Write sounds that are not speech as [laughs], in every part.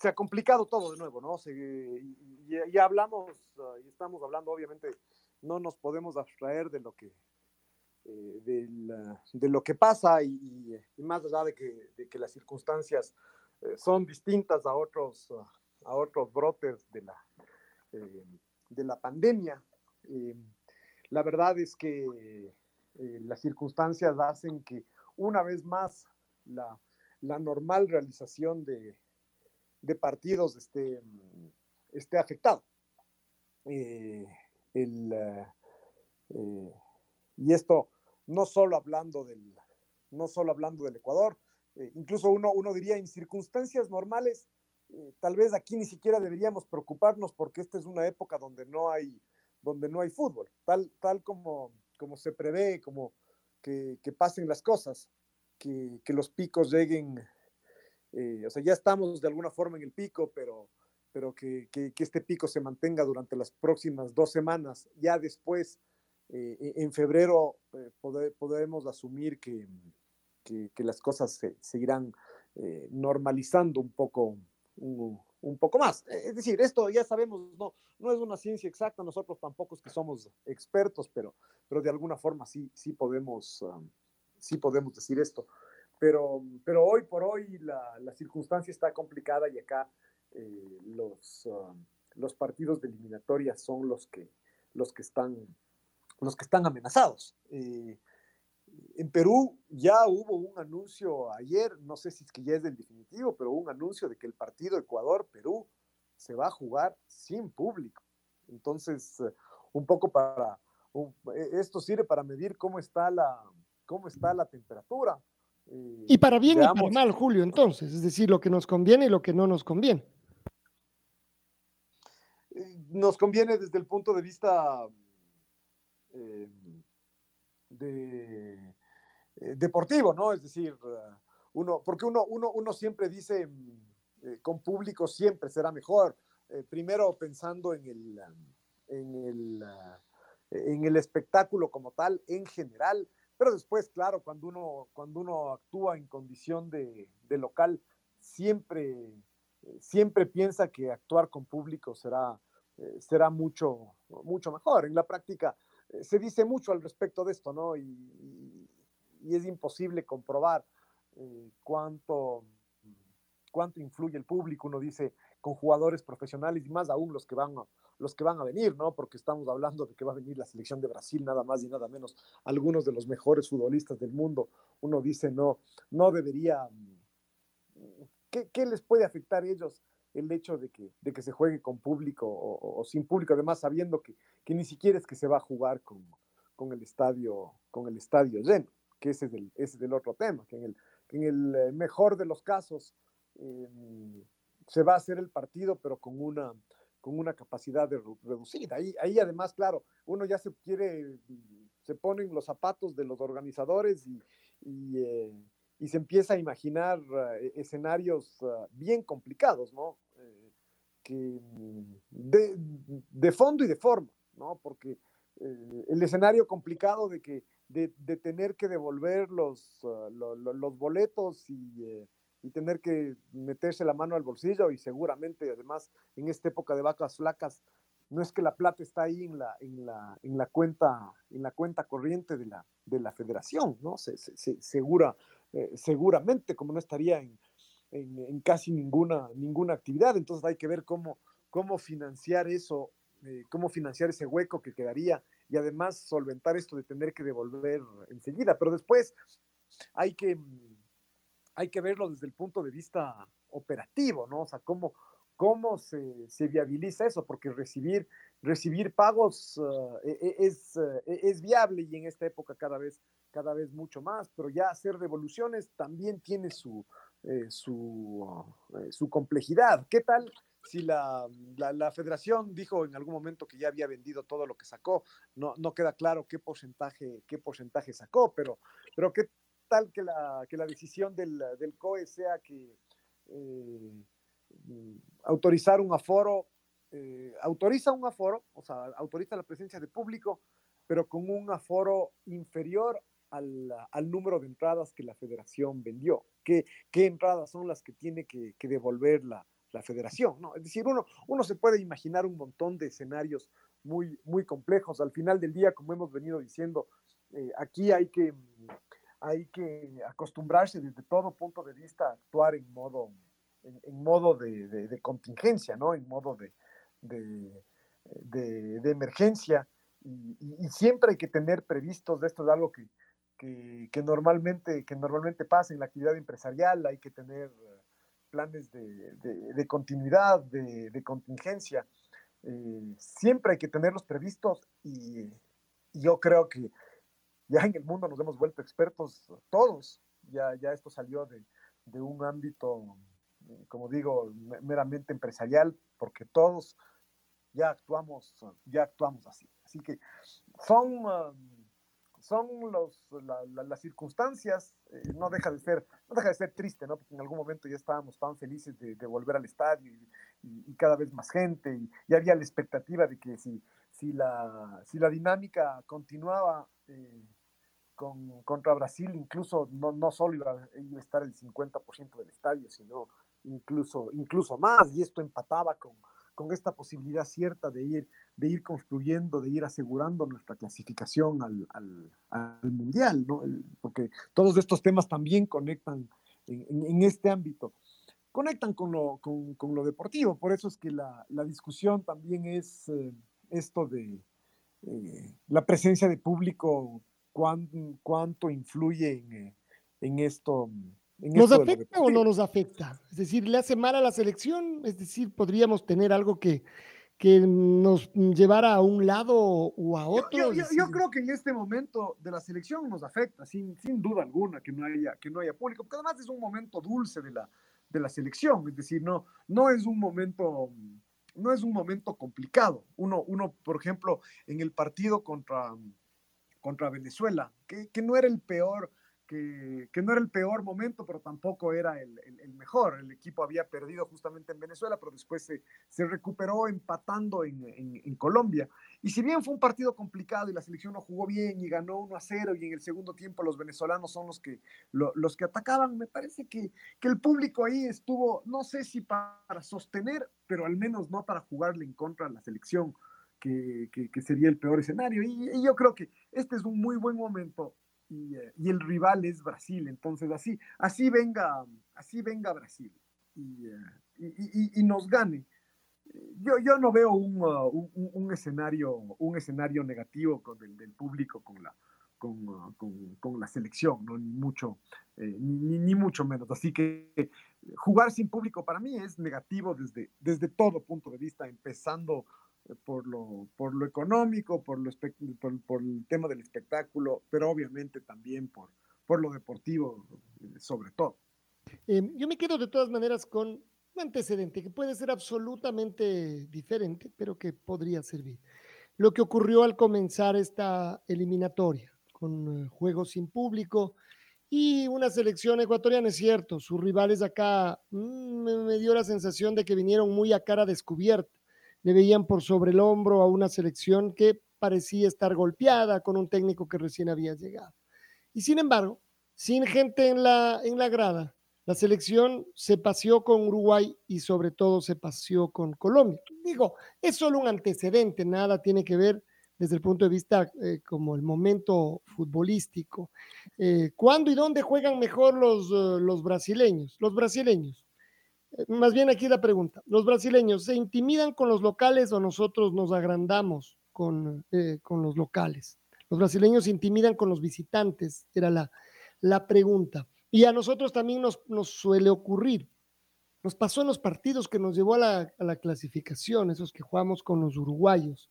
se ha complicado todo de nuevo, ¿no? ya hablamos y estamos hablando, obviamente, no nos podemos abstraer de lo que eh, de, lo que pasa y, más allá de que, de que las circunstancias eh, son distintas a otros, a otros brotes de la, eh, de la pandemia. la verdad es que las circunstancias hacen que una vez más la, la normal realización de, de partidos esté, esté afectado. El, y esto no solo hablando del, no solo hablando del Ecuador, eh, incluso uno, uno diría en circunstancias normales, eh, tal vez aquí ni siquiera deberíamos preocuparnos porque esta es una época donde no hay, donde no hay fútbol, tal, tal como, como se prevé, como que, pasen las cosas, que, los picos lleguen, eh, o sea, ya estamos de alguna forma en el pico, pero, pero que, que este pico se mantenga durante las próximas dos semanas, ya después eh, e, en febrero eh, podemos asumir que, que, las cosas se seguirán eh, normalizando un poco, un, poco más. Es decir, esto ya sabemos, no, no es una ciencia exacta, nosotros tampoco es que somos expertos, pero, pero de alguna forma sí, sí, podemos, um, sí podemos decir esto. Pero, pero hoy por hoy la, la circunstancia está complicada y acá los, um, los partidos de eliminatoria son los que, los que están los que están amenazados. Eh, en Perú ya hubo un anuncio ayer, no sé si es que ya es del definitivo, pero un anuncio de que el partido Ecuador-Perú se va a jugar sin público. Entonces, eh, un poco para, e, esto sirve para medir cómo está la, cómo está la temperatura. Eh, y para bien y para mal, Julio, entonces, es decir, lo que nos conviene y lo que no nos conviene. Nos conviene desde el punto de vista eh, de, eh, deportivo, ¿no? Es decir, uno, porque uno, uno, uno siempre dice, eh, con público siempre será mejor, primero pensando en el, en el, en el espectáculo como tal, en general, pero después, claro, cuando uno, cuando uno actúa en condición de, de local, siempre, siempre piensa que actuar con público será, será mucho, mucho mejor. En la práctica, eh, se dice mucho al respecto de esto, ¿no? Y, es imposible comprobar eh, cuánto, cuánto influye el público. Uno dice con jugadores profesionales y más aún los que van a, los que van a venir, ¿no? Porque estamos hablando de que va a venir la selección de Brasil, nada más y nada menos, algunos de los mejores futbolistas del mundo. Uno dice, no, no debería. ¿Qué, qué les puede afectar a ellos el hecho de que, de que se juegue con público o, sin público, además sabiendo que, que, ni siquiera es que se va a jugar con, con el estadio con el estadio lleno, que ese es el, es el otro tema, que en el, en el eh, mejor de los casos em, se va a hacer el partido, pero con una, con una capacidad de reducida. Ahí, además, claro, uno ya se quiere, se ponen los zapatos de los organizadores y, y eh, se empieza a imaginar eh, escenarios ah, bien complicados, ¿no? Eh, que mm, de, fondo y de forma, ¿no? Porque eh, el escenario complicado de que de, tener que devolver los, ah, los boletos y, y, tener que meterse la mano al bolsillo y seguramente además en esta época de vacas flacas no es que la plata está ahí en la, en la, en la cuenta en la cuenta corriente de la, de la federación, ¿no? Se, se, segura, eh, seguramente, como no estaría en, en, casi ninguna, ninguna actividad. Entonces hay que ver cómo, cómo financiar eso, eh, cómo financiar ese hueco que quedaría y además solventar esto de tener que devolver enseguida. Pero después hay que, hay que verlo desde el punto de vista operativo, ¿no? O sea, cómo, cómo se, se viabiliza eso, porque recibir, recibir pagos eh, e, es, eh, e, es viable y en esta época cada vez, cada vez mucho más, pero ya hacer devoluciones también tiene su, eh, su, su complejidad. ¿Qué tal si la, la, federación dijo en algún momento que ya había vendido todo lo que sacó? No, no queda claro qué porcentaje, qué porcentaje sacó, pero, pero qué tal que la, que la decisión del, del COE sea que Mm, autorizar un aforo, eh, autoriza un aforo, o sea, autoriza la presencia de público, pero con un aforo inferior al, al número de entradas que la federación vendió. ¿Qué, qué entradas son las que tiene que, que devolver la, la, federación? ¿no? Es decir, uno, uno se puede imaginar un montón de escenarios muy, muy complejos. Al final del día, como hemos venido diciendo, eh, aquí hay que, hay que acostumbrarse desde todo punto de vista a actuar en modo en, modo de, contingencia, ¿no? En modo de, de emergencia. Y, siempre hay que tener previstos, esto es algo que, que, normalmente, que normalmente pasa en la actividad empresarial, hay que tener planes de, continuidad, de, contingencia. Eh, siempre hay que tenerlos previstos y, yo creo que ya en el mundo nos hemos vuelto expertos todos, ya, ya esto salió de, un ámbito como digo, meramente empresarial, porque todos ya actuamos, ya actuamos así. Así que son, um, son los, las circunstancias, eh, no, deja de ser, no deja de ser triste, ¿no? Porque en algún momento ya estábamos tan felices de, volver al estadio y, cada vez más gente, y, ya había la expectativa de que si, si, la, si la dinámica continuaba, eh, con, contra Brasil, incluso no, no solo iba, a estar el 50% del estadio, sino incluso, incluso más, y esto empataba con, con esta posibilidad cierta de ir, de ir construyendo, de ir asegurando nuestra clasificación al, al, al Mundial, ¿no? porque todos estos temas también conectan en, en, este ámbito, conectan con lo, con, con, lo deportivo, por eso es que la, la discusión también es eh, esto de eh, la presencia de público, cuánto influye en, eh, en esto ¿Nos afecta o no nos afecta? Es decir, ¿le hace mal a la selección? Es decir, podríamos tener algo que, que nos llevara a un lado o a otro. Yo, creo que en este momento de la selección nos afecta, sin, sin duda alguna, que no, haya, que no haya público, porque además es un momento dulce de la, de la selección, es decir, no, no es un momento no es un momento complicado. Uno, uno, por ejemplo, en el partido contra, contra Venezuela, que, que no era el peor, que, no era el peor momento, pero tampoco era el, mejor. El equipo había perdido justamente en Venezuela, pero después se, se recuperó empatando en, en, Colombia. Y si bien fue un partido complicado y la selección no jugó bien y ganó 1 a 0 y en el segundo tiempo los venezolanos son los que, los que atacaban, me parece que, que el público ahí estuvo, no sé si para sostener, pero al menos no para jugarle en contra a la selección. Que, sería el peor escenario. Y, yo creo que este es un muy buen momento eh, y, el rival es Brasil. Entonces, así, así, venga, así venga Brasil y, eh, y nos gane. Yo, yo no veo un, uh, un, escenario, un escenario negativo con el, del público con la, uh, con, con, la selección, ¿no? ni, mucho, eh, ni, mucho menos. Así que jugar sin público para mí es negativo desde, desde todo punto de vista, empezando por lo, por lo económico, por, lo por, por, el tema del espectáculo, pero obviamente también por, por lo deportivo eh, sobre todo. Em, yo me quedo de todas maneras con un antecedente que puede ser absolutamente diferente, pero que podría servir. Lo que ocurrió al comenzar esta eliminatoria, con eh, juegos sin público y una selección ecuatoriana, es cierto, sus rivales acá mm, me dio la sensación de que vinieron muy a cara descubierta le veían por sobre el hombro a una selección que parecía estar golpeada con un técnico que recién había llegado. Y sin embargo, sin gente en la, en la grada, la selección se paseó con Uruguay y sobre todo se paseó con Colombia. Digo, es solo un antecedente, nada tiene que ver desde el punto de vista eh, como el momento futbolístico. Eh, ¿Cuándo y dónde juegan mejor los, eh, los brasileños? Los brasileños. Más bien aquí la pregunta. ¿Los brasileños se intimidan con los locales o nosotros nos agrandamos con, con los locales? Los brasileños se intimidan con los visitantes, era la, la pregunta. Y a nosotros también nos, nos suele ocurrir. Nos pasó en los partidos que nos llevó a la, a la clasificación, esos que jugamos con los uruguayos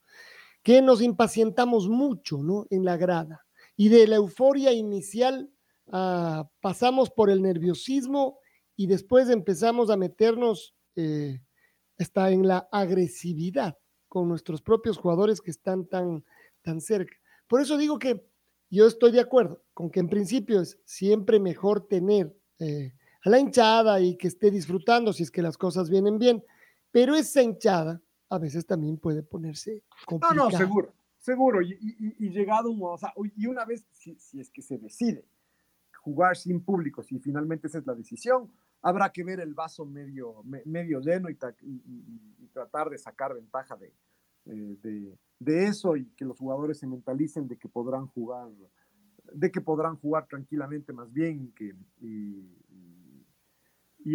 que nos impacientamos mucho ¿no? en la grada. Y de la euforia inicial uh, pasamos por el nerviosismo y después empezamos a meternos eh, hasta en la agresividad con nuestros propios jugadores que están tan, tan cerca. Por eso digo que yo estoy de acuerdo con que en principio es siempre mejor tener eh, a la hinchada y que esté disfrutando si es que las cosas vienen bien, pero esa hinchada a veces también puede ponerse complicado. No, no, seguro, seguro. Y, y, llegado, o sea, y una vez, si, si, es que se decide jugar sin público, si finalmente esa es la decisión, habrá que ver el vaso medio, medio lleno y, y tratar de sacar ventaja de, de, de, eso y que los jugadores se mentalicen de que podrán jugar de que podrán jugar tranquilamente más bien que, y,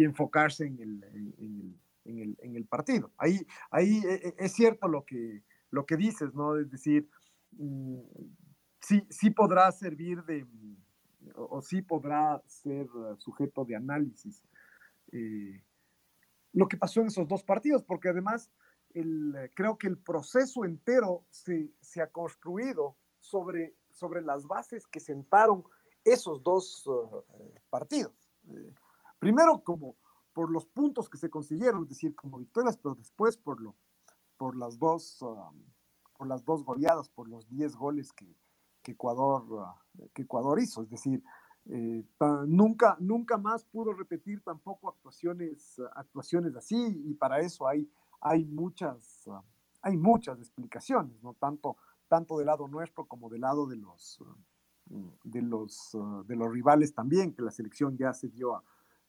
enfocarse en el, en en el, en el partido. Ahí, ahí e, e, es cierto lo que, lo que dices, ¿no? Es decir, mm, sí, sí podrá servir de, o, sí podrá ser sujeto de análisis eh, lo que pasó en esos dos partidos, porque además el, creo que el proceso entero se, se ha construido sobre, sobre las bases que sentaron esos dos uh, partidos. Eh, primero, como, por los puntos que se consiguieron, es decir, como victorias, pero después por, lo, por, las, dos, um, por las dos goleadas, por los 10 goles que, que Ecuador, uh, que Ecuador hizo. Es decir, eh, nunca, nunca más pudo repetir tampoco actuaciones, actuaciones así y para eso hay, hay, muchas, uh, hay muchas explicaciones, ¿no? tanto, tanto del lado nuestro como del lado de los, de los, de los rivales también, que la selección ya se dio a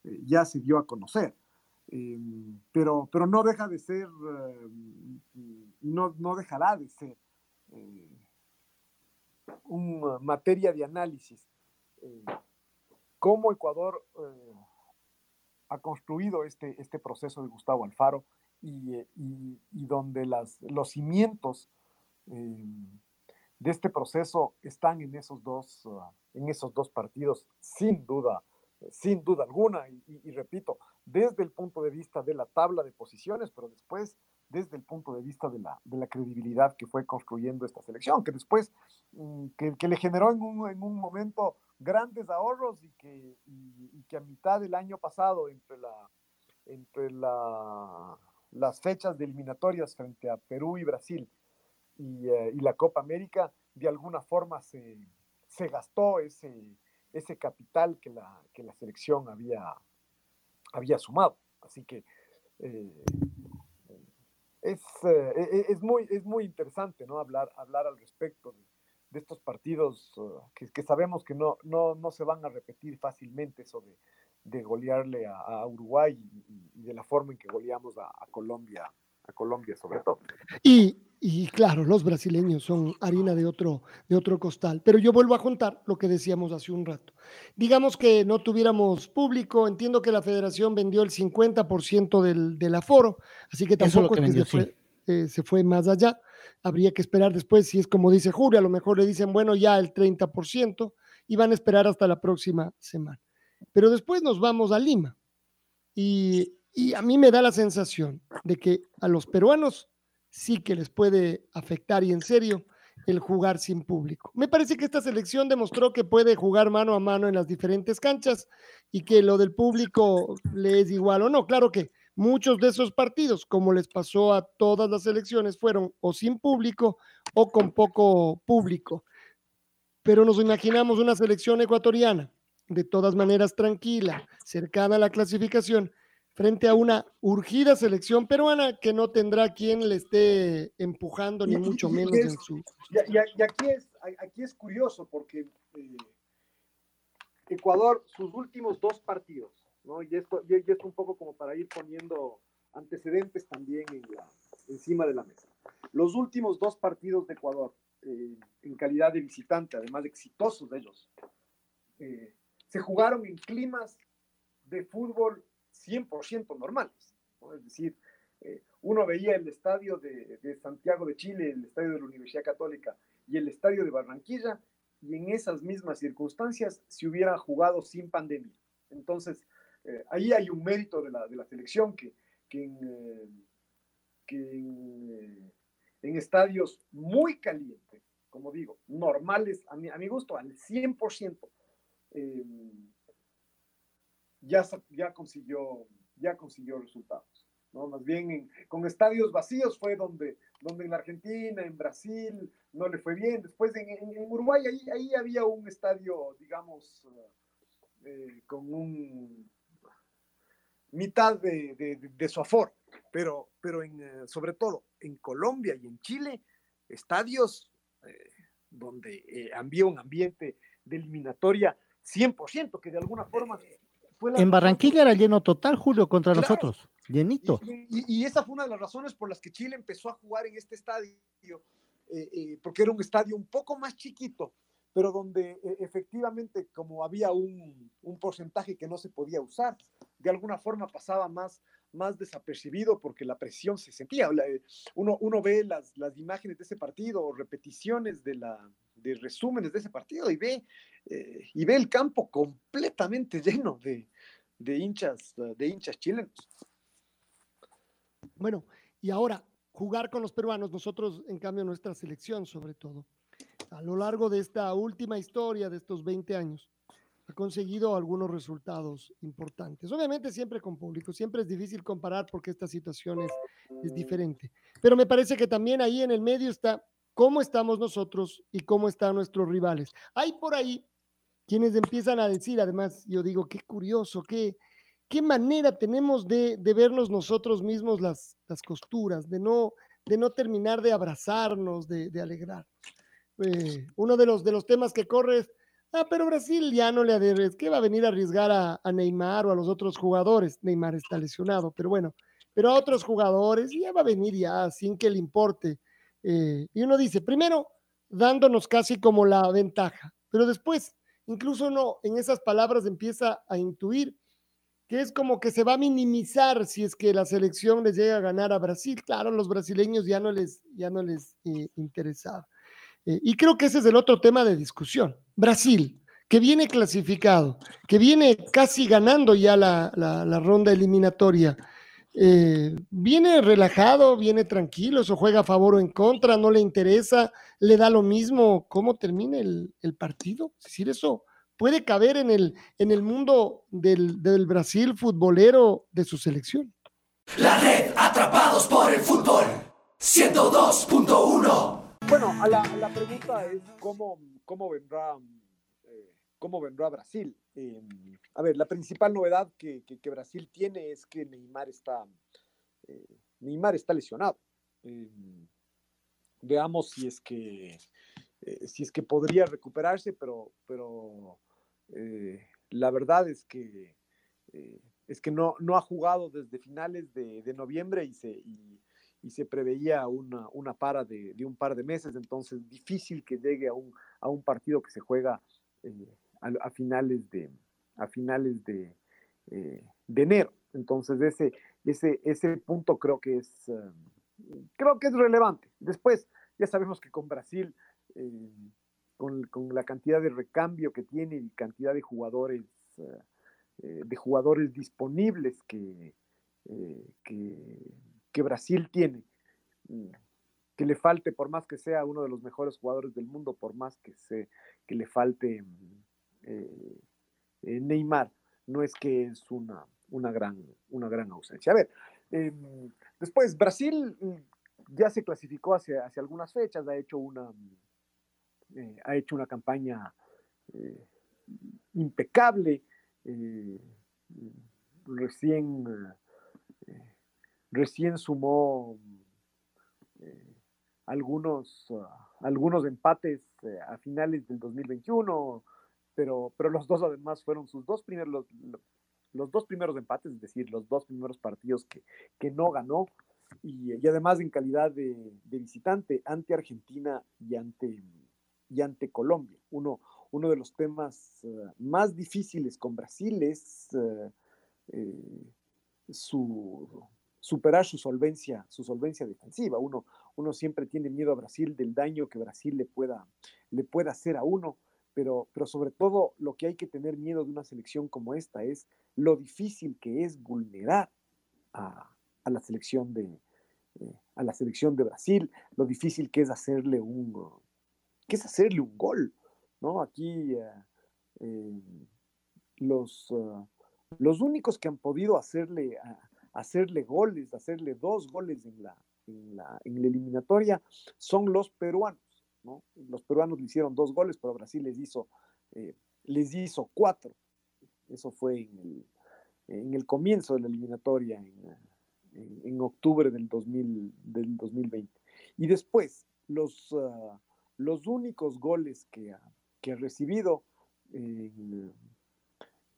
eh, ya se dio a conocer. Eh, pero, pero no deja de ser, eh, no, no, dejará de ser una materia de análisis. Cómo Ecuador ha construido este, este proceso de Gustavo Alfaro y, y donde las, los cimientos de este proceso están en esos dos, en esos dos partidos, sin duda sin duda alguna, y, repito, desde el punto de vista de la tabla de posiciones, pero después desde el punto de vista de la, de la credibilidad que fue construyendo esta selección, que después, mm, que, le generó en un, en un, momento grandes ahorros y que, y, que a mitad del año pasado, entre, la, entre la, las fechas de eliminatorias frente a Perú y Brasil y, eh, y la Copa América, de alguna forma se, se gastó ese ese capital que la, que la selección había, había sumado. Así que eh, es, eh, e, e, es, muy, es muy interesante ¿no? hablar, hablar al respecto de, estos partidos uh, que, sabemos que no, no, no, se van a repetir fácilmente, eso de, de golearle a, Uruguay y, de la forma en que goleamos a, a Colombia, a Colombia sobre todo. Y y claro, los brasileños son harina de otro, de otro costal. Pero yo vuelvo a contar lo que decíamos hace un rato. Digamos que no tuviéramos público, entiendo que la federación vendió el 50% del, del aforo, así que tampoco se, fue, eh, se fue más allá. Habría que esperar después, si es como dice Julio, a lo mejor le dicen, bueno, ya el 30% y van a esperar hasta la próxima semana. Pero después nos vamos a Lima. Y, y a mí me da la sensación de que a los peruanos sí que les puede afectar y en serio el jugar sin público. Me parece que esta selección demostró que puede jugar mano a mano en las diferentes canchas y que lo del público le es igual o no. Claro que muchos de esos partidos, como les pasó a todas las selecciones, fueron o sin público o con poco público. Pero nos imaginamos una selección ecuatoriana, de todas maneras tranquila, cercana a la clasificación, frente a una urgida selección peruana que no tendrá quien le esté empujando, ni mucho menos en su... Y, aquí, es, aquí es curioso porque eh, Ecuador, sus últimos dos partidos, ¿no? y, esto, y esto un poco como para ir poniendo antecedentes también en la, encima de la mesa. Los últimos dos partidos de Ecuador eh, en calidad de visitante, además exitosos de ellos, eh, se jugaron en climas de fútbol 100% normales. Es decir, eh, uno veía el estadio de, de, Santiago de Chile, el estadio de la Universidad Católica y el estadio de Barranquilla, y en esas mismas circunstancias se hubiera jugado sin pandemia. Entonces, eh, ahí hay un mérito de la, de la selección que, que, en, eh, en, estadios muy calientes, como digo, normales, a mi, a mi gusto, al 100%, eh, ya, ya, consiguió, ya consiguió resultados. ¿no? Más bien en, con estadios vacíos fue donde, donde en la Argentina, en Brasil, no le fue bien. Después en, en, en Uruguay, ahí, ahí, había un estadio, digamos, eh, con un mitad de, de, de, su aforo, pero, pero en, eh, sobre todo en Colombia y en Chile, estadios eh, donde eh, había un ambiente de eliminatoria 100%, que de alguna forma... Fue la en Barranquilla era lleno total, Julio, contra claro. nosotros, llenito. Y, y, y, esa fue una de las razones por las que Chile empezó a jugar en este estadio, eh, porque era un estadio un poco más chiquito, pero donde eh, efectivamente como había un, un, porcentaje que no se podía usar, de alguna forma pasaba más, más desapercibido porque la presión se sentía. Uno, uno ve las, las imágenes de ese partido o repeticiones de, la, de resúmenes de ese partido y ve, eh, y ve el campo completamente lleno de, de, hinchas, de hinchas chilenos. Bueno, y ahora, jugar con los peruanos, nosotros en cambio nuestra selección sobre todo a lo largo de esta última historia de estos 20 años, ha conseguido algunos resultados importantes. Obviamente siempre con público, siempre es difícil comparar porque esta situación es, es, diferente. Pero me parece que también ahí en el medio está cómo estamos nosotros y cómo están nuestros rivales. Hay por ahí quienes empiezan a decir, además, yo digo, qué curioso, qué, qué manera tenemos de, de vernos nosotros mismos las, las costuras, de no, de no terminar de abrazarnos, de, de alegrar eh, uno de los, de los temas que corre es, ah, pero Brasil ya no le adheres, que va a venir a arriesgar a, Neymar o a los otros jugadores? Neymar está lesionado, pero bueno, pero a otros jugadores ya va a venir ya sin que le importe. Eh, y uno dice, primero, dándonos casi como la ventaja, pero después, incluso uno en esas palabras empieza a intuir que es como que se va a minimizar si es que la selección les llega a ganar a Brasil. Claro, los brasileños ya no les, ya no les eh, interesaba. Eh, y creo que ese es el otro tema de discusión. Brasil, que viene clasificado, que viene casi ganando ya la, la, ronda eliminatoria. Eh, viene relajado, viene tranquilo, eso juega a favor o en contra, no le interesa, le da lo mismo cómo termine el, el partido. Es decir, eso puede caber en el, en el mundo del, del Brasil futbolero de su selección. La red, atrapados por el fútbol, 102.1. Bueno, a la, a la, pregunta es cómo, cómo vendrá eh, cómo vendrá Brasil. Eh, a ver, la principal novedad que, Brasil tiene es que Neymar está eh, Neymar está lesionado. Eh, veamos si es que eh, si es que podría recuperarse, pero pero la verdad es que es que no, no ha jugado desde finales de, de noviembre y se y, y se preveía una, una para de, un par de meses, entonces difícil que llegue a un, a un partido que se juega eh, a, finales de, a finales de, eh, de, enero. Entonces ese, ese, ese punto creo que es, uh, creo que es relevante. Después, ya sabemos que con Brasil, eh, con, con, la cantidad de recambio que tiene y cantidad de jugadores, de jugadores disponibles que, que que Brasil tiene, mm, que le falte, por más que sea uno de los mejores jugadores del mundo, por más que, se, que le falte mm, eh, eh, Neymar, no es que es una, una, gran, una gran ausencia. A ver, eh, después, Brasil mm, ya se clasificó hacia, hacia algunas fechas, ha hecho una, ha hecho una campaña impecable, recién recién sumó eh, algunos, uh, algunos empates eh, a finales del 2021, pero, pero los dos además fueron sus dos primeros, los, dos primeros empates, es decir, los dos primeros partidos que, que no ganó. y, además en calidad de, visitante ante Argentina y ante, y ante Colombia. Uno, uno de los temas eh, más difíciles con Brasil es eh, su, superar su solvencia, su solvencia defensiva. Uno, uno siempre tiene miedo a Brasil del daño que Brasil le pueda, le pueda hacer a uno, pero, pero sobre todo lo que hay que tener miedo de una selección como esta es lo difícil que es vulnerar a, a la selección de, eh, a la selección de Brasil, lo difícil que es hacerle un, que es hacerle un gol, ¿no? Aquí eh, eh, los, los únicos que han podido hacerle, hacerle goles, hacerle dos goles en la, en la, en la eliminatoria son los peruanos, ¿no? Los peruanos le hicieron dos goles, pero Brasil les hizo, les hizo cuatro. Eso fue en el, en el comienzo de la eliminatoria en, en, octubre del, 2000, del 2020. Y después, los, ah, los únicos goles que ha, que ha recibido en,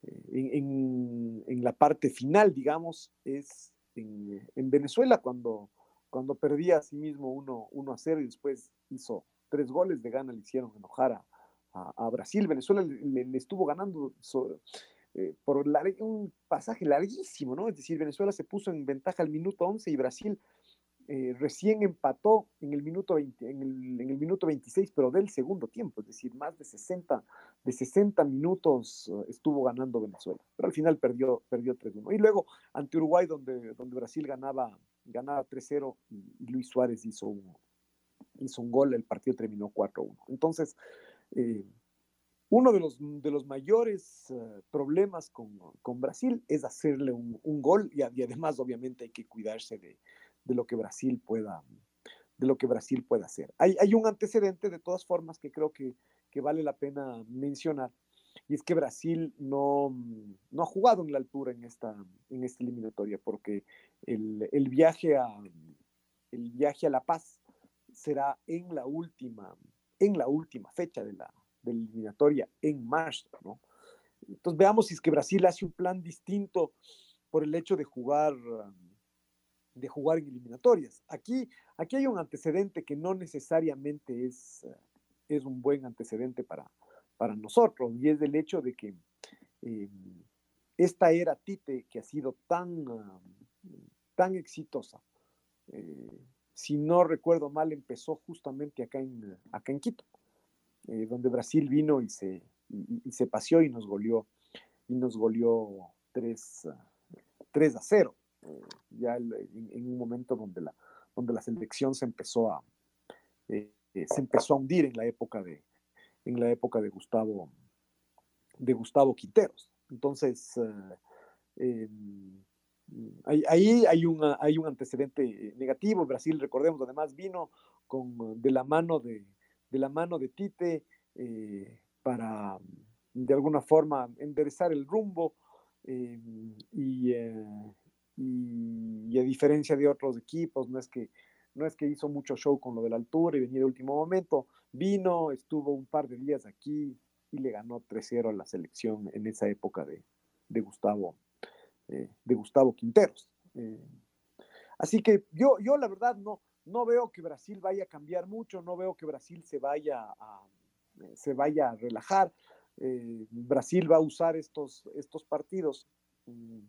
en, la parte final, digamos, es en, Venezuela, cuando, cuando perdía a sí mismo 1 a 0 y después hizo tres goles de gana, le hicieron enojar a, a, Brasil. Venezuela le, estuvo ganando eh, por un pasaje larguísimo, ¿no? Es decir, Venezuela se puso en ventaja al minuto 11 y Brasil eh, recién empató en el, minuto 20, en, el, en el minuto 26, pero del segundo tiempo, es decir, más de 60, de 60 minutos eh, estuvo ganando Venezuela, pero al final perdió, perdió 3-1. Y luego ante Uruguay, donde, Brasil ganaba, ganaba 3-0 y, Luis Suárez hizo un, gol, el partido terminó 4-1. Entonces, uno de los, mayores eh, problemas con, Brasil es hacerle un, gol y, además obviamente hay que cuidarse de, lo que Brasil pueda, de lo que Brasil pueda hacer. Hay, hay un antecedente de todas formas que creo que, vale la pena mencionar y es que Brasil no, no, ha jugado en la altura en esta, en esta eliminatoria porque el, el, viaje a, el viaje a La Paz será en la última, en la última fecha de la, de la eliminatoria en marzo, ¿no? Entonces veamos si es que Brasil hace un plan distinto por el hecho de jugar, de jugar en eliminatorias. Aquí, aquí hay un antecedente que no necesariamente es, es un buen antecedente para, para nosotros, y es el hecho de que eh, esta era Tite, que ha sido tan, tan exitosa, eh, si no recuerdo mal, empezó justamente acá en, acá en Quito. Eh, donde Brasil vino y se, y, se paseó y nos goleó, y nos goleó 3, 3 a 0. Eh, ya en, un momento donde la, donde la selección se empezó a eh, se empezó a hundir en la época de en la época de Gustavo de Gustavo Quinteros. Entonces em, ahí hay, una, hay un antecedente negativo. Brasil, recordemos, además vino con, de la mano de, de la mano de Tite eh, para de alguna forma enderezar el rumbo eh, eh, y, a diferencia de otros equipos, no es que no es que hizo mucho show con lo de la altura y venía de último momento, vino, estuvo un par de días aquí y le ganó 3-0 a la selección en esa época de, de Gustavo, de Gustavo Quinteros. así que yo, yo la verdad no, no veo que Brasil vaya a cambiar mucho, no veo que Brasil se vaya a, eh, se vaya a relajar. Eh, Brasil va a usar estos, estos partidos mm,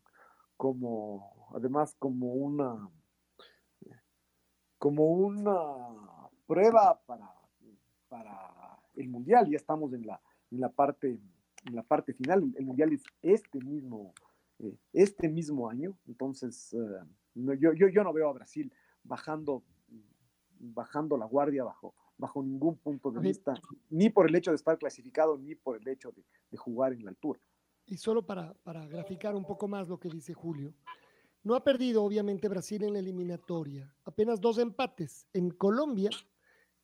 como, además, como una, como una prueba para, para el Mundial. Ya estamos en la, en la, parte, en la parte final. El Mundial es este mismo, eh, este mismo año. Entonces, yo, yo, yo no veo a Brasil bajando bajando la guardia bajo, bajo ningún punto de vista, ni por el hecho de estar clasificado, ni por el hecho de, jugar en la altura. Y solo para, para, graficar un poco más lo que dice Julio, no ha perdido obviamente Brasil en la eliminatoria, apenas dos empates en Colombia,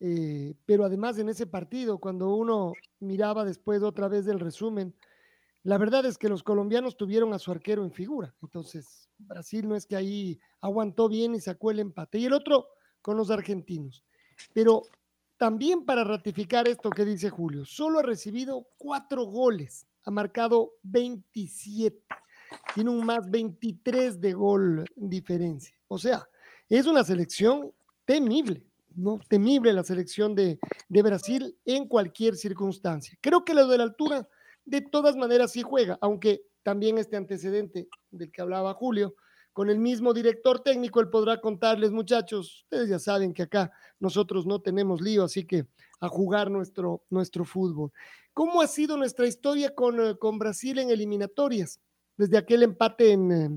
eh, pero además en ese partido, cuando uno miraba después otra vez del resumen, la verdad es que los colombianos tuvieron a su arquero en figura, entonces Brasil no es que ahí aguantó bien y sacó el empate. Y el otro, con los argentinos. Pero también para ratificar esto que dice Julio, solo ha recibido cuatro goles, ha marcado 27, tiene un más 23 de gol diferencia. O sea, Es una selección temible, ¿no? Temible la selección de, de Brasil en cualquier circunstancia. Creo que lo de la altura, de todas maneras, sí juega, aunque también este antecedente del que hablaba Julio, con el mismo director técnico, él podrá contarles, muchachos, ustedes ya saben que acá nosotros no tenemos lío, así que a jugar nuestro, nuestro fútbol. ¿Cómo ha sido nuestra historia con, eh, con Brasil en eliminatorias? Desde aquel empate en, eh,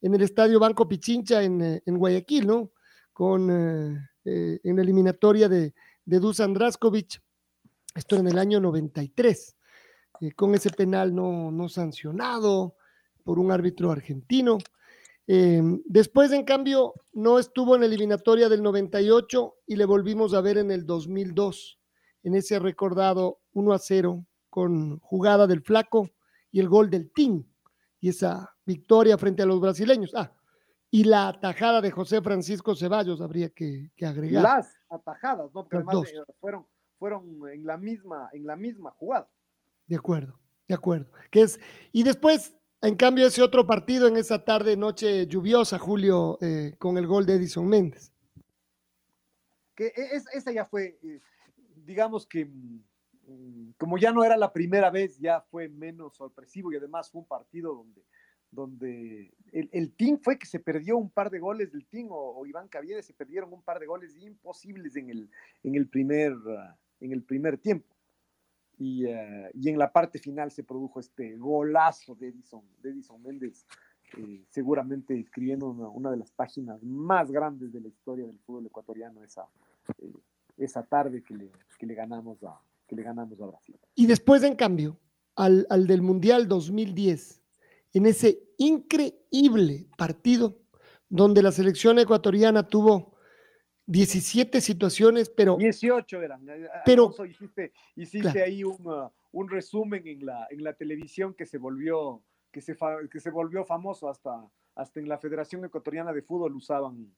el Estadio Banco Pichincha en, eh, Guayaquil, ¿no? Con, eh, en la eliminatoria de, de Dusan Draskovic, esto en el año 93, eh, con ese penal no, sancionado por un árbitro argentino. Después, en cambio, no estuvo en la eliminatoria del 98 y le volvimos a ver en el 2002, en ese recordado 1 a 0 con jugada del flaco y el gol del Team y esa victoria frente a los brasileños. Ah, y la atajada de José Francisco Ceballos habría que, que agregar. Las atajadas, ¿no? Pero además eh, fueron, fueron en la misma, en la misma jugada. De acuerdo, de acuerdo. Que es, y después, en cambio, ese otro partido en esa tarde, noche lluviosa, Julio, eh, con el gol de Edison Méndez. que e- es- esa ya fue, eh, digamos que mm, como ya no era la primera vez, ya fue menos sorpresivo y además fue un partido donde, donde el, el team fue que se perdió un par de goles del team o, o Iván Caviedes se perdieron un par de goles imposibles en el, en el, primer, en el primer tiempo. Y, eh, y en la parte final se produjo este golazo de Edison, de Edison Méndez, eh, seguramente escribiendo una, una de las páginas más grandes de la historia del fútbol ecuatoriano esa, eh, esa tarde que le, que le ganamos a que le ganamos a Brasil. Y después, en cambio, al, al del Mundial 2010, en ese increíble partido donde la selección ecuatoriana tuvo 17 situaciones, pero 18 eran. Pero- Alfonso, hiciste, hiciste Claro. ahí un, uh, un resumen en la, en la televisión que se volvió que se, que se volvió famoso hasta, hasta en la Federación Ecuatoriana de Fútbol usaban,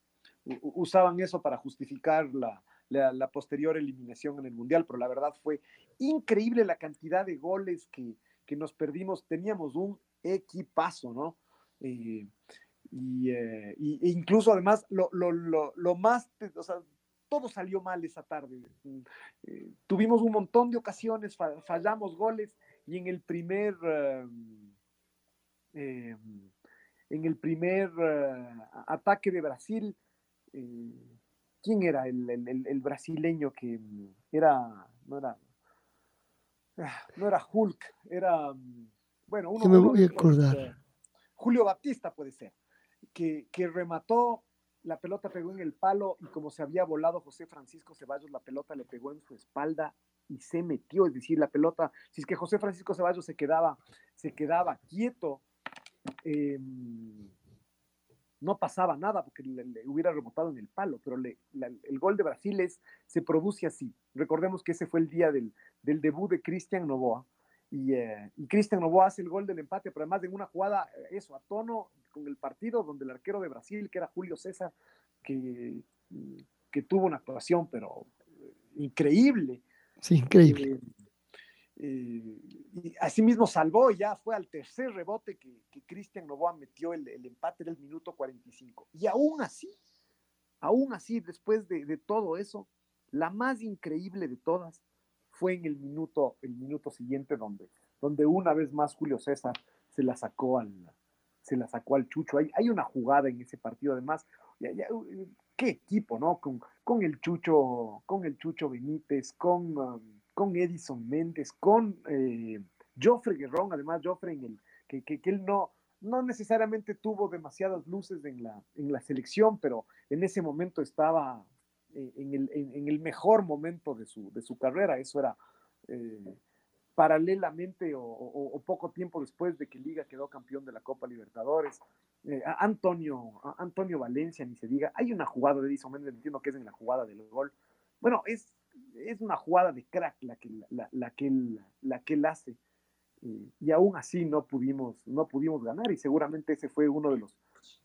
usaban eso para justificar la, la, posterior eliminación en el Mundial, pero la verdad fue increíble la cantidad de goles que, que nos perdimos. Teníamos un equipazo, ¿no? Eh, y, eh, y- e incluso además lo, lo, lo, lo más, todo salió mal esa tarde. Eh, tuvimos un montón de ocasiones, fa- fallamos goles y en el primer, eh, eh, en el primer ataque de Brasil, ¿quién era el, el- el- brasileño que mm, era, no era, no era Hulk, era, mm, bueno, uno, me voy de a acordar. eh, Julio Baptista puede ser, que, que remató, la pelota pegó en el palo y como se había volado José Francisco Ceballos, la pelota le pegó en su espalda y se metió, es decir, la pelota, si es que José Francisco Ceballos se quedaba, se quedaba quieto, eh, no pasaba nada porque le, le hubiera rebotado en el palo, pero le- la- el gol de Brasil es, se produce así. Recordemos que ese fue el día del, del debut de Cristian Novoa. Y, eh, y Cristian Novoa hace el gol del empate, pero además en una jugada, eh, eso, a tono con el partido, donde el arquero de Brasil, que era Julio César, que, que tuvo una actuación, pero eh, increíble. sí, increíble. Eh, eh, y asimismo salvó, y ya fue al tercer rebote que, que Cristian Novoa metió el, el empate del minuto 45. Y aún así, aún así, después de, de todo eso, la más increíble de todas fue en el minuto, el minuto siguiente, donde, donde una vez más Julio César se la sacó al, se la sacó al Chucho. Hay, hay una jugada en ese partido, además, qué equipo, ¿no? Con, con el Chucho, con el Chucho Benítez, con, um, con Edison Méndez, con eh, Joffrey Guerrón, además Joffrey en el, que, que, él no, no necesariamente tuvo demasiadas luces en la, en la selección, pero en ese momento estaba eh, en, el, en- el mejor momento de su, de su carrera. Eso era eh, paralelamente o, poco tiempo después de que Liga quedó campeón de la Copa Libertadores. Eh, Antonio, Antonio Valencia, ni se diga. Hay una jugada de Edison Méndez, entiendo que es en la jugada del gol. Bueno, es, es una jugada de crack la que, la, la que, él, la que hace. Y, y aún así no pudimos, no pudimos ganar y seguramente ese fue uno de los,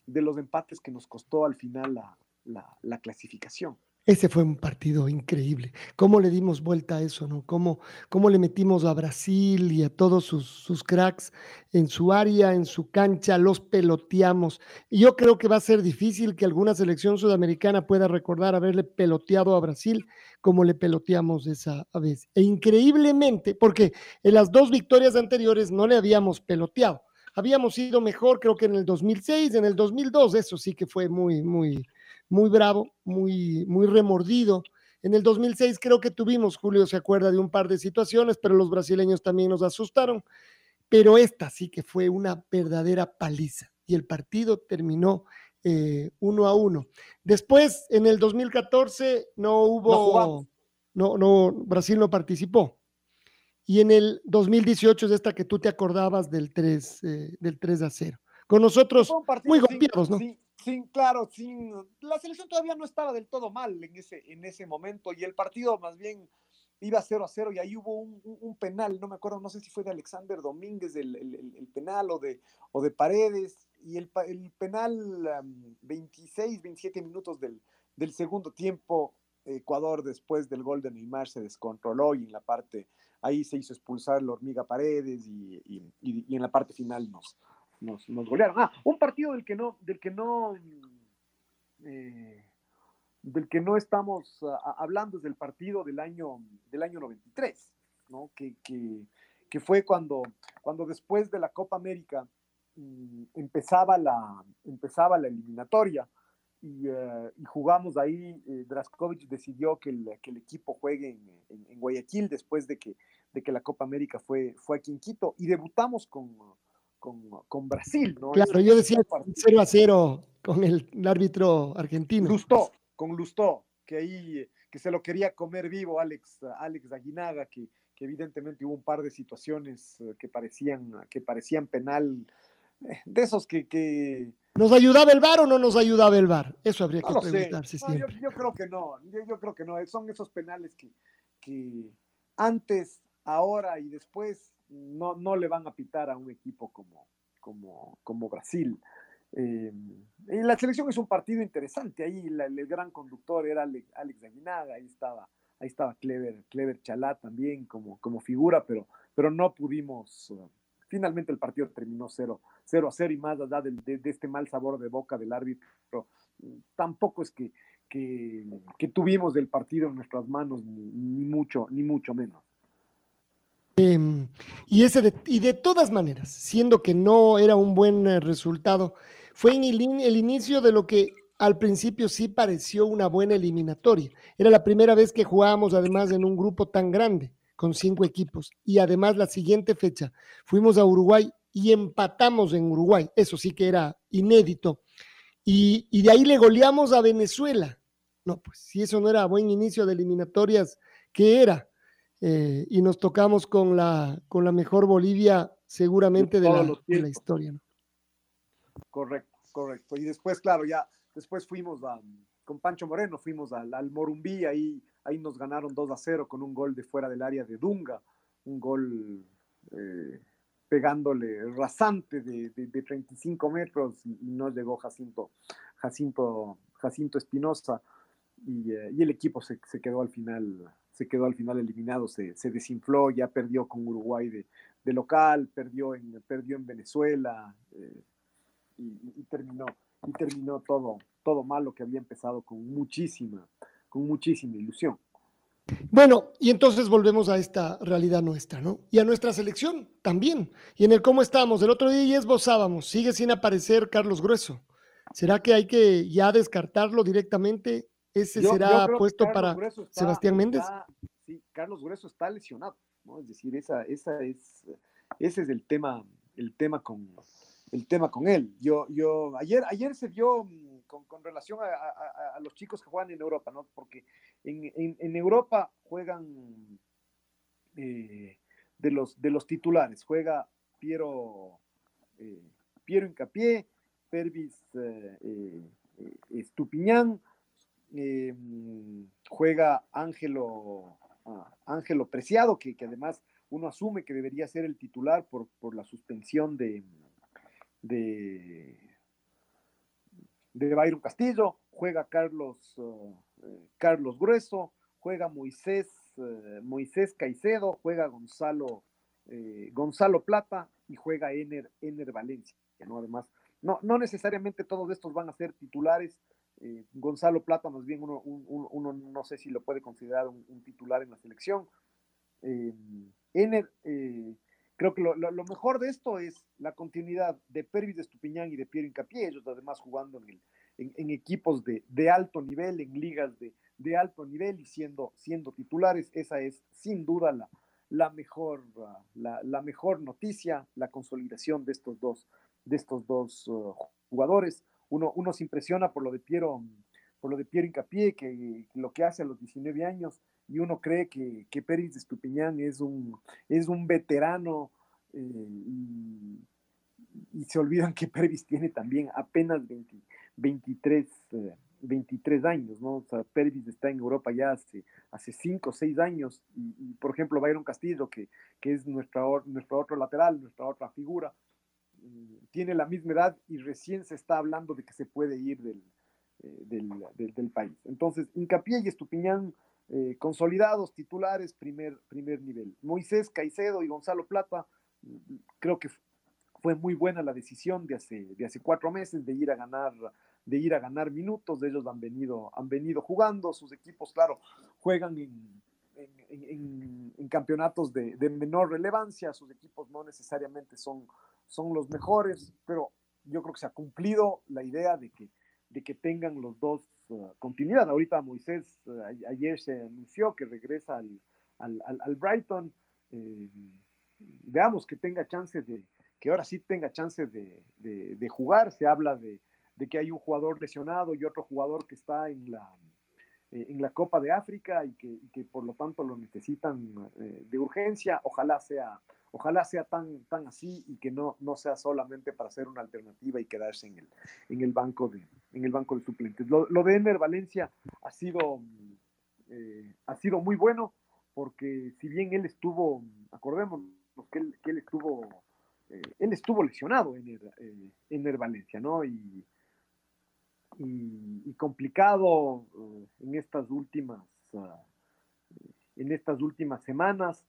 de los empates que nos costó al final la, la- la clasificación. Ese fue un partido increíble. ¿Cómo le dimos vuelta a eso, no? ¿Cómo, cómo le metimos a Brasil y a todos sus, sus, cracks en su área, en su cancha, los peloteamos? Y yo creo que va a ser difícil que alguna selección sudamericana pueda recordar haberle peloteado a Brasil como le peloteamos esa vez. E increíblemente, porque en las dos victorias anteriores no le habíamos peloteado. Habíamos ido mejor, creo que en el 2006, en el 2002, eso sí que fue muy, muy, muy bravo, muy, muy remordido. En el 2006 creo que tuvimos, Julio se acuerda de un par de situaciones, pero los brasileños también nos asustaron. Pero esta sí que fue una verdadera paliza y el partido terminó eh, uno a uno. Después, en el 2014 no hubo, no, no, Brasil no participó. Y en el 2018 es esta que tú te acordabas del 3, eh, del 3 a 0. Con nosotros muy golpeados, ¿no? sin, claro, sin, la selección todavía no estaba del todo mal en ese, en ese momento y el partido más bien iba 0 a 0 y ahí hubo un, penal, no me acuerdo, no sé si fue de Alexander Domínguez el, el, penal o de, o de Paredes y el, el penal 26, 27 minutos del, del segundo tiempo, Ecuador después del gol de Neymar se descontroló y en la parte, ahí se hizo expulsar la hormiga Paredes y, y, y en la parte final nos, nos, nos golearon. Ah, un partido del que no, del que no, eh, del que no estamos uh, hablando es del partido del año, del año 93, ¿no? Que, que, que fue cuando, cuando después de la Copa América um, empezaba, la, empezaba la eliminatoria. Y, uh, y, jugamos ahí, eh, Draskovic decidió que el, que el, equipo juegue en, en, en, Guayaquil después de que, de que la Copa América fue, fue aquí en Quito y debutamos con, con, Brasil, ¿no? Claro, yo decía 0 a 0 con el, árbitro argentino. Lustó, con Lustó, que ahí que se lo quería comer vivo Alex, Alex Aguinaga, que, que evidentemente hubo un par de situaciones eh, que parecían, que parecían penal, eh, de esos que, que... ¿Nos ayudaba el VAR o no nos ayudaba el VAR? Eso habría que preguntarse no, yo, yo, creo que no, yo, yo, creo que no, son esos penales que, que antes, ahora y después no, no le van a pitar a un equipo como, como, como Brasil. Eh, y la selección es un partido interesante. Ahí el gran conductor era Alex, Aguinaga, ahí estaba, ahí estaba Clever, Clever Chalá también como, como figura, pero, pero no pudimos. Uh, finalmente el partido terminó 0, 0 a 0 y más allá de, de, este mal sabor de boca del árbitro, tampoco es que, que, que tuvimos el partido en nuestras manos, ni mucho, ni mucho menos. Eh, y, ese de, y de todas maneras, siendo que no era un buen eh, resultado, fue en el, el, inicio de lo que al principio sí pareció una buena eliminatoria. Era la primera vez que jugábamos además en un grupo tan grande, con cinco equipos. Y además la siguiente fecha fuimos a Uruguay y empatamos en Uruguay. Eso sí que era inédito. Y, y de ahí le goleamos a Venezuela. No, pues si eso no era buen inicio de eliminatorias, ¿qué era? Eh, y nos tocamos con la, con la mejor Bolivia seguramente de, la, de la, historia. ¿no? Correcto, correcto. Y después, claro, ya después fuimos a, con Pancho Moreno, fuimos al, al Morumbí, ahí, ahí nos ganaron 2 a 0 con un gol de fuera del área de Dunga, un gol eh, pegándole rasante de, de, de, 35 metros y, y no llegó Jacinto, Jacinto, Jacinto Espinosa y, eh, y, el equipo se, se quedó al final se quedó al final eliminado, se, se desinfló, ya perdió con Uruguay de, de, local, perdió en, perdió en Venezuela eh, y, terminó, y terminó todo, todo mal lo que había empezado con muchísima, con muchísima ilusión. Bueno, y entonces volvemos a esta realidad nuestra, ¿no? Y a nuestra selección también. Y en el cómo estamos. El otro día ya esbozábamos, sigue sin aparecer Carlos Grueso. ¿Será que hay que ya descartarlo directamente? ¿Ese yo, será yo puesto para está, Sebastián Méndez? Está, sí, Carlos Grueso está lesionado, ¿no? Es decir, esa, esa es, ese es el tema, el tema con, el tema con él. Yo, yo, ayer, ayer se vio mm, con, con relación a, a, a, los chicos que juegan en Europa, ¿no? Porque en, en, en Europa juegan eh, de, los, de los titulares, juega Piero, eh, Piero Incapié, Pervis eh Estupiñán, eh, juega Ángelo, ah, Ángelo Preciado, que, que, además uno asume que debería ser el titular por, por la suspensión de, de, de Castillo, juega Carlos, uh, Carlos Grueso, juega Moisés, Moisés Caicedo, juega Gonzalo, Gonzalo Plata y juega Ener, Ener Valencia, ¿no? Además, no, no necesariamente todos estos van a ser titulares. Gonzalo Plata, más bien uno, no sé si lo puede considerar un, titular en la selección. Ener, creo que lo, mejor de esto es la continuidad de Pervis de Estupiñán y de Piero Incapié, ellos además jugando en, equipos de, alto nivel, en ligas de, alto nivel y siendo, siendo titulares. Esa es sin duda la, la, mejor, la, mejor noticia, la consolidación de estos dos, de estos dos uh, jugadores. Uno, uno se impresiona por lo de Piero, por lo de Piero Incapié, que lo que hace a los 19 años y uno cree que, que Pérez de Estupiñán es un, es un veterano eh, y, se olvidan que Pérez tiene también apenas 23, 23 eh, años, ¿no? O sea, Pérez está en Europa ya hace, hace 5 o 6 años y, por ejemplo, Byron Castillo, que, que es nuestra, nuestro otro lateral, nuestra otra figura, tiene la misma edad y recién se está hablando de que se puede ir del, eh, del, país. Entonces, Incapié y Estupiñán eh, consolidados, titulares, primer, primer nivel. Moisés Caicedo y Gonzalo Plata, creo que fue muy buena la decisión de hace, de hace cuatro meses de ir a ganar de ir a ganar minutos, de ellos han venido, han venido jugando, sus equipos, claro, juegan en, en, campeonatos de, menor relevancia, sus equipos no necesariamente son, son los mejores, pero yo creo que se ha cumplido la idea de que, de que tengan los dos Uh, continuidad. Ahorita Moisés uh, ayer se anunció que regresa al, Brighton. Eh, veamos que tenga chance de, que ahora sí tenga chance de, jugar. Se habla de, que hay un jugador lesionado y otro jugador que está en la, eh, en la Copa de África y que, por lo tanto lo necesitan eh, de urgencia. Ojalá sea Ojalá sea tan, tan así y que no, no sea solamente para ser una alternativa y quedarse en el, en el, banco, de, en el banco de suplentes. Lo, de Ener Valencia ha sido, eh, ha sido muy bueno porque si bien él estuvo, acordémonos que él, estuvo, eh, él estuvo lesionado en eh, Ener Valencia, ¿no? Y, y, complicado en estas últimas, ah, en estas últimas semanas.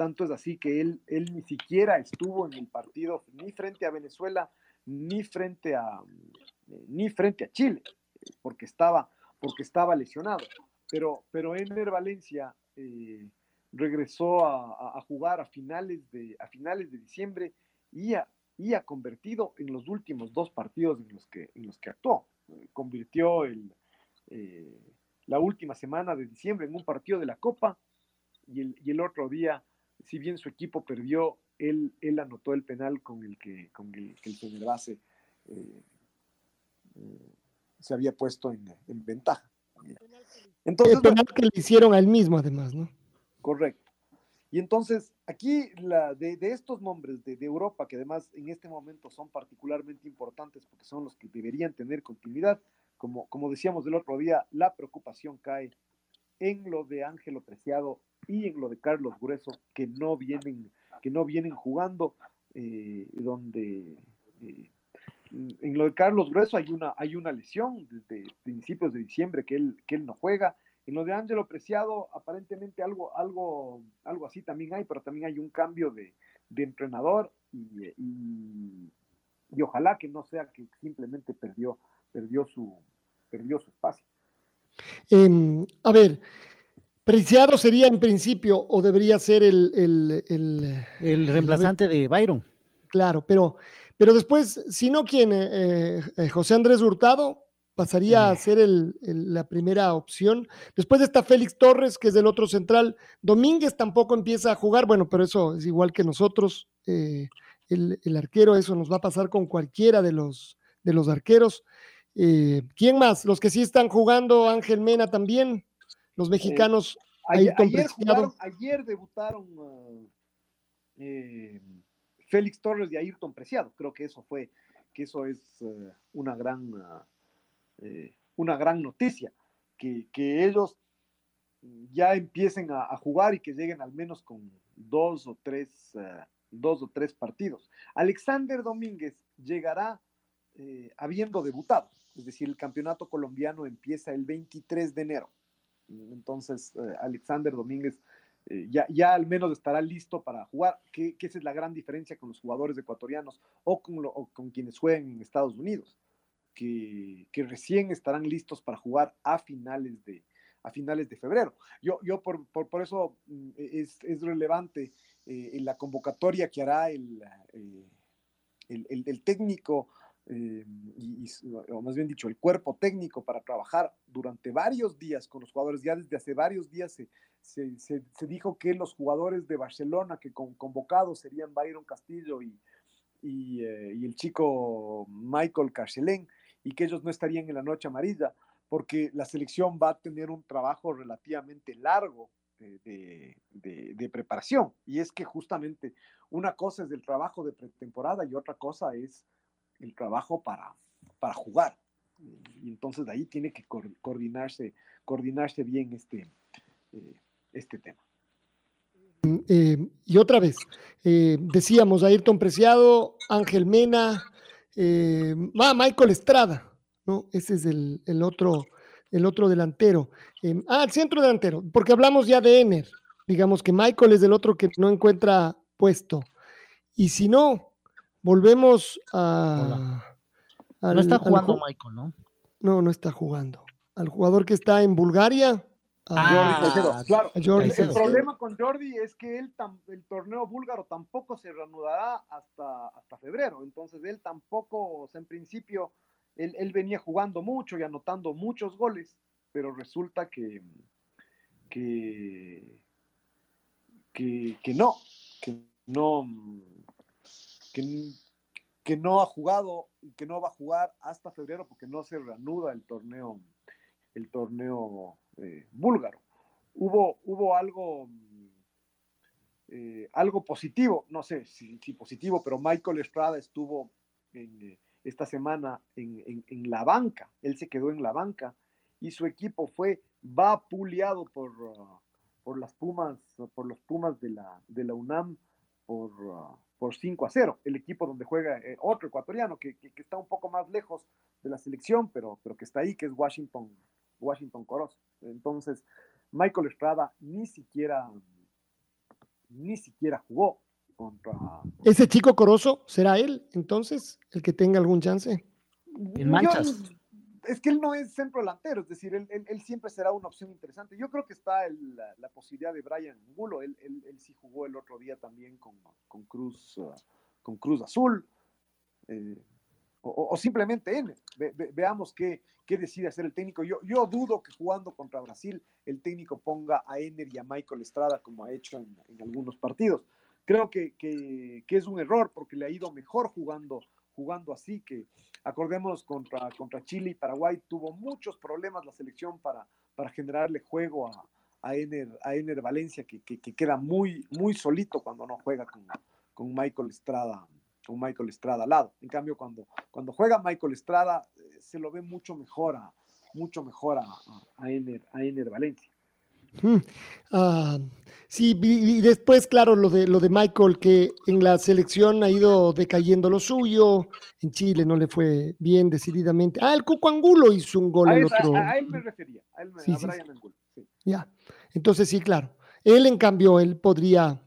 Tanto es así que él, él ni siquiera estuvo en el partido ni frente a Venezuela, ni frente a, ni frente a Chile, porque estaba, porque estaba lesionado. Pero, pero Ener Valencia eh, regresó a, jugar a finales, de, a finales de diciembre y ha, y ha convertido en los últimos dos partidos en los que, en los que actuó. Convirtió el, eh, la última semana de diciembre en un partido de la Copa y el, y el otro día si bien su equipo perdió, él, él anotó el penal con el que, con el, que el base eh, eh, se había puesto en, ventaja. Entonces, el penal que le hicieron al mismo, además, ¿no? Correcto. Y entonces, aquí la, de, estos nombres de, Europa, que además en este momento son particularmente importantes porque son los que deberían tener continuidad, como, como decíamos del otro día, la preocupación cae en lo de Ángelo Preciado y en lo de Carlos Grueso, que no vienen, que no vienen jugando, eh, donde eh, en lo de Carlos Grueso hay una, hay una lesión desde principios de diciembre que él, que él no juega. En lo de Ángelo Preciado, aparentemente algo, algo, algo así también hay, pero también hay un cambio de, entrenador y, y, ojalá que no sea que simplemente perdió, perdió, su, perdió su espacio. Em, a ver, Preciado sería en principio o debería ser el... El, el, reemplazante de Byron. Claro, pero, pero después, si no, ¿quién? Eh, eh, José Andrés Hurtado pasaría a ser la primera opción. Después está Félix Torres, que es del otro central. Domínguez tampoco empieza a jugar, bueno, pero eso es igual que nosotros. Eh, el, arquero, eso nos va a pasar con cualquiera de los, de los arqueros. ¿Quién más? Los que sí están jugando, Ángel Mena también. Los eh, mexicanos. ayer, ayer, debutaron uh, eh, Félix Torres y Ayrton Preciado. Creo que eso fue, que eso es uh, una gran, uh, eh, una gran noticia. Que, ellos ya empiecen a, jugar y que lleguen al menos con dos o tres, dos o tres partidos. Alexander Domínguez llegará habiendo debutado es decir, el campeonato colombiano empieza el 23 de enero. Entonces, eh, Alexander Domínguez eh, ya, ya al menos estará listo para jugar, que, esa es la gran diferencia con los jugadores ecuatorianos o con, o con quienes juegan en Estados Unidos, que, que, recién estarán listos para jugar a finales de, a finales de febrero. Yo, yo por, por, eso mm, es, es relevante eh, la convocatoria que hará el, el, el, técnico, eh, y, o más bien dicho, el cuerpo técnico para trabajar durante varios días con los jugadores. Ya desde hace varios días se, se, se, dijo que los jugadores de Barcelona que con, convocados serían Byron Castillo y, y, eh, el chico Michael Carcelén y que ellos no estarían en la noche amarilla porque la selección va a tener un trabajo relativamente largo de, de, preparación. Y es que justamente una cosa es el trabajo de pretemporada y otra cosa es el trabajo para, para jugar. Y entonces de ahí tiene que coordinarse, coordinarse bien este, eh, este tema. Eh, y otra vez, eh, decíamos Ayrton Preciado, Ángel Mena, ah, Michael Estrada, ¿no? Ese es el, el otro, el otro delantero. Ah, el centro delantero, porque hablamos ya de Ener. Digamos que Michael es el otro que no encuentra puesto. Y si no, volvemos a. Al, no está jugando al, Michael, ¿no? No, no está jugando. Al jugador que está en Bulgaria. Ah, claro. Jordi, el problema con Jordi es que él el torneo búlgaro tampoco se reanudará hasta, hasta febrero. Entonces él tampoco, o sea, en principio, él, él, venía jugando mucho y anotando muchos goles, pero resulta que, que, que, que no, que no, que, que, no ha jugado y que no va a jugar hasta febrero porque no se reanuda el torneo, el torneo eh, búlgaro. Hubo, hubo algo, eh, algo positivo, no sé si, si, positivo, pero Michael Estrada estuvo en, eh, esta semana en, en, en, la banca, él se quedó en la banca y su equipo fue vapuleado por, uh, por las Pumas, por los Pumas de la, de la UNAM por, uh, por 5 a 0, el equipo donde juega eh, otro ecuatoriano que, que, que, está un poco más lejos de la selección, pero, pero que está ahí, que es Washington, Washington Coros. Entonces, Michael Estrada ni siquiera, ni siquiera jugó contra. ¿Ese chico Corozo será él, entonces, el que tenga algún chance? En manchas. Yo, es que él no es centro delantero, es decir, él, siempre será una opción interesante. Yo creo que está la, posibilidad de Brian Angulo, él, él, sí jugó el otro día también con, Cruz, uh, con Cruz Azul. Eh, o, simplemente él. Ve, ve, veamos qué, decide hacer el técnico. Yo, dudo que jugando contra Brasil el técnico ponga a Ener y a Michael Estrada como ha hecho en, algunos partidos. Creo que, es un error porque le ha ido mejor jugando, jugando así que acordemos contra, contra Chile y Paraguay tuvo muchos problemas la selección para, para generarle juego a, a, Ener, a Ener Valencia que, que, queda muy, muy solito cuando no juega con, con Michael Estrada con Michael Estrada al lado. En cambio, cuando, cuando juega Michael Estrada, eh, se lo ve mucho mejor a, mucho mejor a, a, Ener, a Ener Valencia. Hmm. Uh, sí, y después, claro, lo de, lo de Michael, que en la selección ha ido decayendo lo suyo, en Chile no le fue bien decididamente. Ah, el Cuco Angulo hizo un gol a, él, otro. A, a, él me refería, a, él, sí, a Brian sí. Angulo. Sí. Ya, entonces sí, claro. Él, en cambio, él podría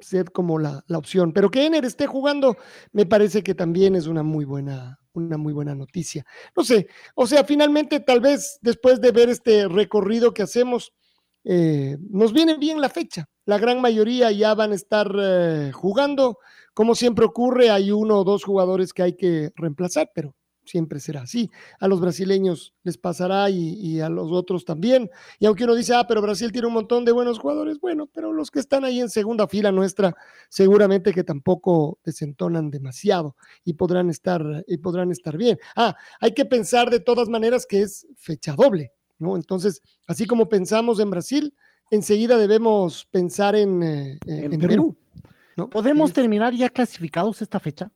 ser como la, la, opción. Pero que Ener esté jugando, me parece que también es una muy buena, una muy buena noticia. No sé, o sea, finalmente, tal vez después de ver este recorrido que hacemos, eh, nos viene bien la fecha. La gran mayoría ya van a estar eh, jugando. Como siempre ocurre, hay uno o dos jugadores que hay que reemplazar, pero siempre será así. A los brasileños les pasará y, y, a los otros también. Y aunque uno dice, ah, pero Brasil tiene un montón de buenos jugadores, bueno, pero los que están ahí en segunda fila nuestra, seguramente que tampoco desentonan demasiado y podrán estar, y podrán estar bien. Ah, hay que pensar de todas maneras que es fecha doble, ¿no? Entonces, así como pensamos en Brasil, enseguida debemos pensar en, eh, en, en Perú. Perú ¿no? ¿Podemos terminar ya clasificados esta fecha?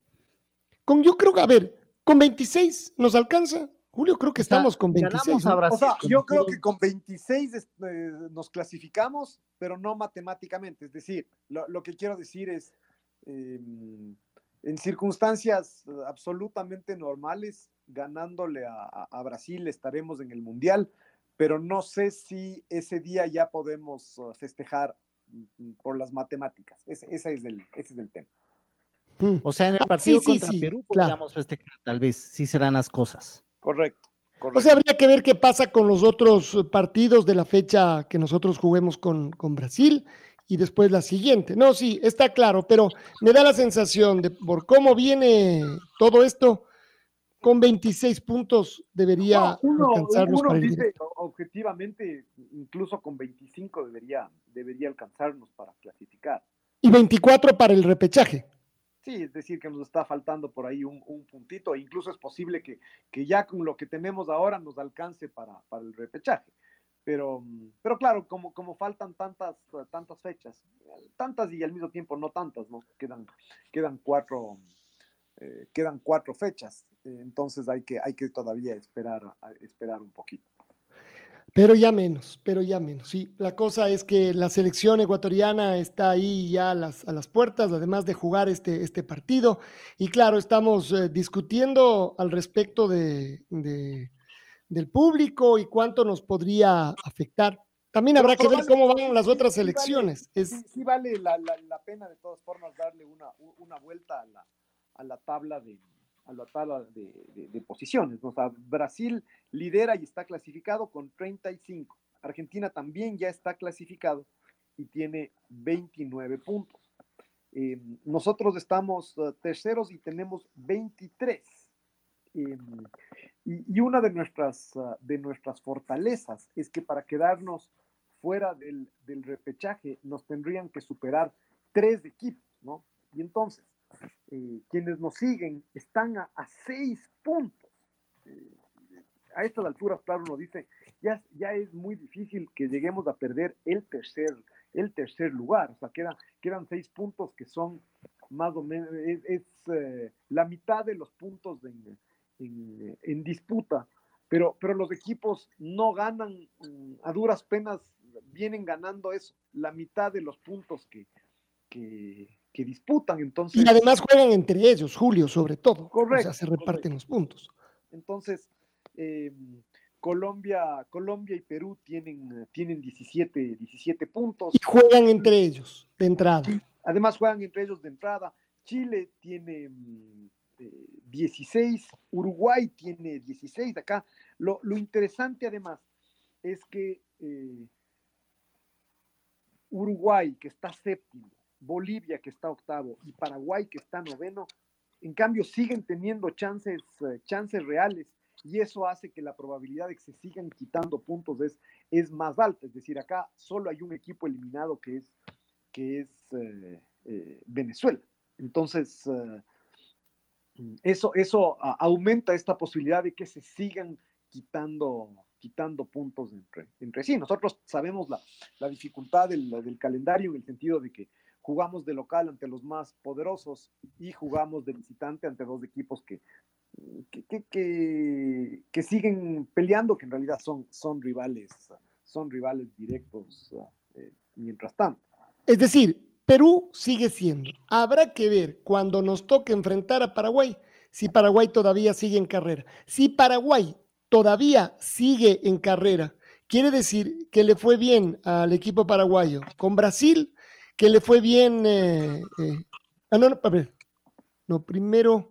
Con, yo creo que, a ver, con 26 nos alcanza. Julio, creo que estamos con 26. ¿no? O sea, yo creo que con 26 eh, nos clasificamos, pero no matemáticamente. Es decir, lo, lo que quiero decir es, eh, en circunstancias absolutamente normales, ganándole a, a Brasil estaremos en el Mundial, pero no sé si ese día ya podemos uh, festejar mm, por las matemáticas. Ese, ese, es, el, ese es el tema. Mm. O sea, en el ah, partido sí, sí, contra sí, Perú claro. podríamos festejar, tal vez, sí serán las cosas. Correcto. correcto. O sea, habría que ver qué pasa con los otros partidos de la fecha que nosotros juguemos con, con Brasil y después la siguiente. No, sí, está claro, pero me da la sensación de por cómo viene todo esto, con 26 puntos debería No, uno, alcanzarnos uno para el dice objetivamente, incluso con 25 debería, debería alcanzarnos para clasificar. Y 24 para el repechaje. Sí, es decir, que nos está faltando por ahí un, un puntito, e incluso es posible que, que, ya con lo que tenemos ahora nos alcance para, para el repechaje. Pero, pero claro, como, como faltan tantas, tantas fechas, tantas y al mismo tiempo no tantas, ¿no? Quedan, quedan cuatro, eh, quedan cuatro fechas, eh, entonces hay que, hay que todavía esperar, esperar un poquito. Pero ya menos, pero ya menos. Sí, la cosa es que la selección ecuatoriana está ahí ya a las, a las puertas, además de jugar este, este partido. Y claro, estamos eh, discutiendo al respecto de, de, del público y cuánto nos podría afectar. También habrá que ver cómo van las otras elecciones. Sí, sí, sí vale la, la, la, pena de todas formas darle una, una vuelta a la, a la tabla de, a la tabla de, posiciones. O sea, Brasil lidera y está clasificado con 35. Argentina también ya está clasificado y tiene 29 puntos. Eh, nosotros estamos uh, terceros y tenemos 23. Eh, y, y, una de nuestras, uh, de nuestras fortalezas es que para quedarnos fuera del, del repechaje nos tendrían que superar tres equipos, ¿no? Y entonces, eh, quienes nos siguen están a, seis puntos. Eh, a estas alturas, claro, uno dice, ya, ya es muy difícil que lleguemos a perder el tercer, el tercer lugar. O sea, quedan, quedan seis puntos que son más o menos, es, es eh, la mitad de los puntos en, en, en, disputa. Pero, pero los equipos no ganan, mm, a duras penas vienen ganando eso, la mitad de los puntos que, que, que disputan. Entonces, y además juegan entre ellos, Julio, sobre todo. Correcto. O sea, se reparten correcto. los puntos. Entonces, eh, Colombia, Colombia y Perú tienen, tienen 17, 17 puntos. Y juegan entre ellos de entrada. Además, juegan entre ellos de entrada. Chile tiene eh, 16, Uruguay tiene 16. Acá, lo, lo interesante además es que eh, Uruguay, que está séptimo, Bolivia, que está octavo, y Paraguay, que está noveno, en cambio siguen teniendo chances, uh, chances reales y eso hace que la probabilidad de que se sigan quitando puntos es, es más alta. Es decir, acá solo hay un equipo eliminado que es, que es eh, eh, Venezuela. Entonces, eh, eso, eso aumenta esta posibilidad de que se sigan quitando, quitando puntos entre, entre sí. Nosotros sabemos la, la dificultad del, del calendario en el sentido de que jugamos de local ante los más poderosos y jugamos de visitante ante dos equipos que, que, siguen peleando, que en realidad son, son rivales, son rivales directos eh, mientras tanto. Es decir, Perú sigue siendo. Habrá que ver cuando nos toque enfrentar a Paraguay si Paraguay todavía sigue en carrera. Si Paraguay todavía sigue en carrera, quiere decir que le fue bien al equipo paraguayo con Brasil que le fue bien. Eh, eh, ah, no, no, a ver. No, primero.